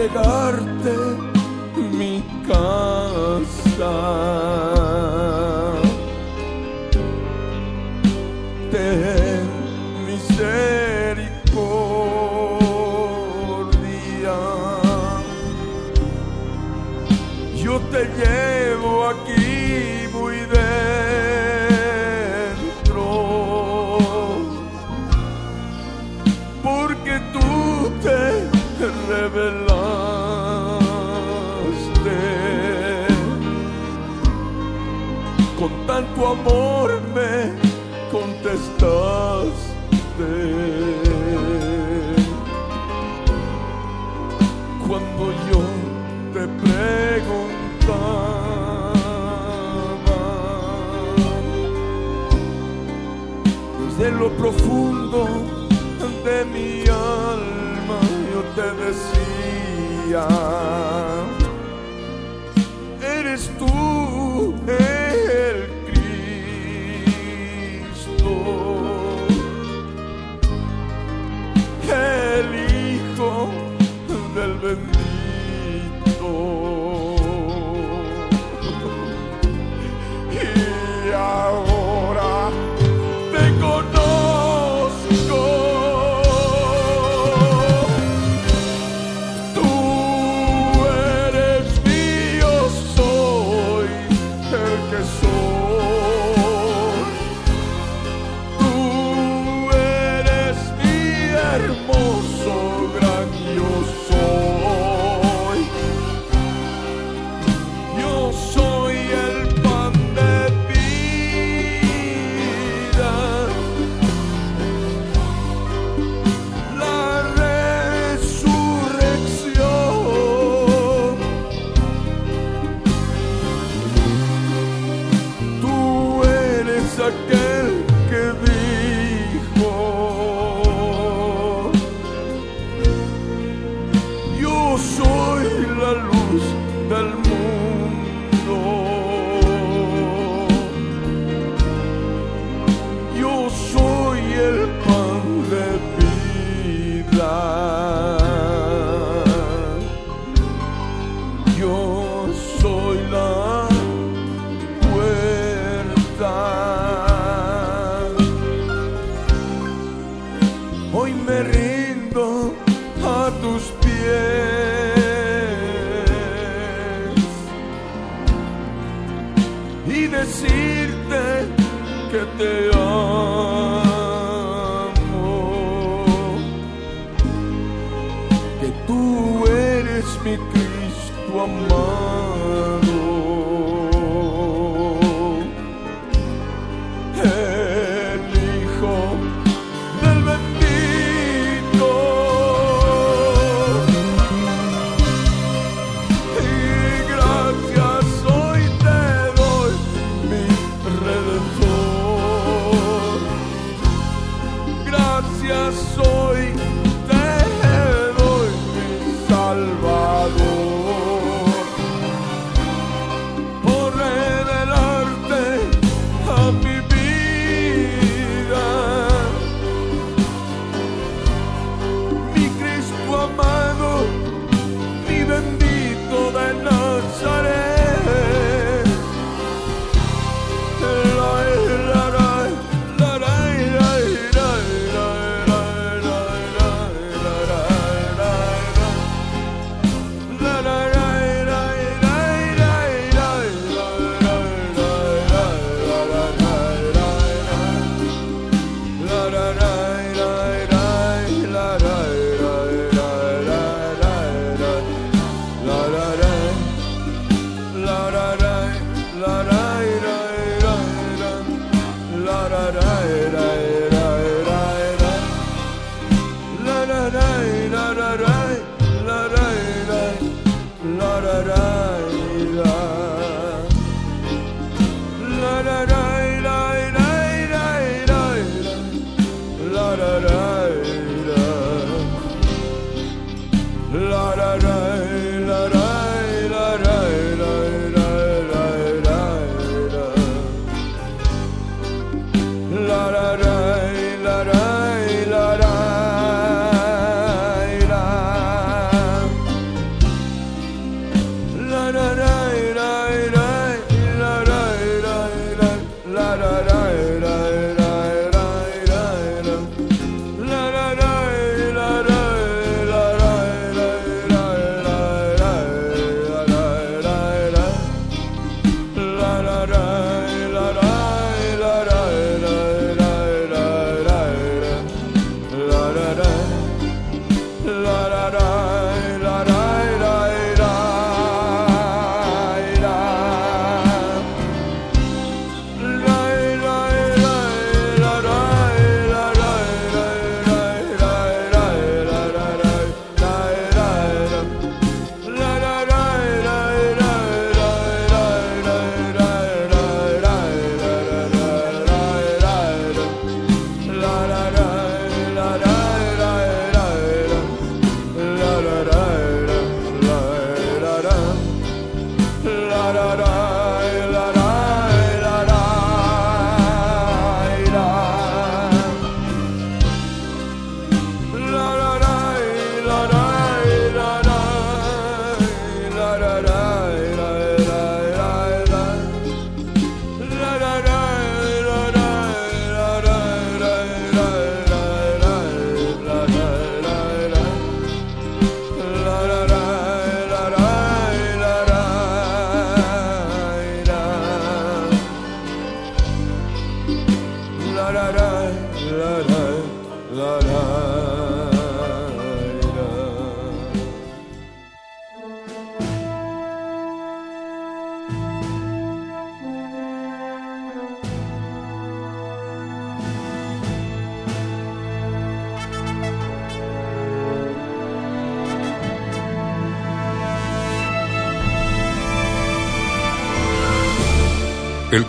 Quiero eres tú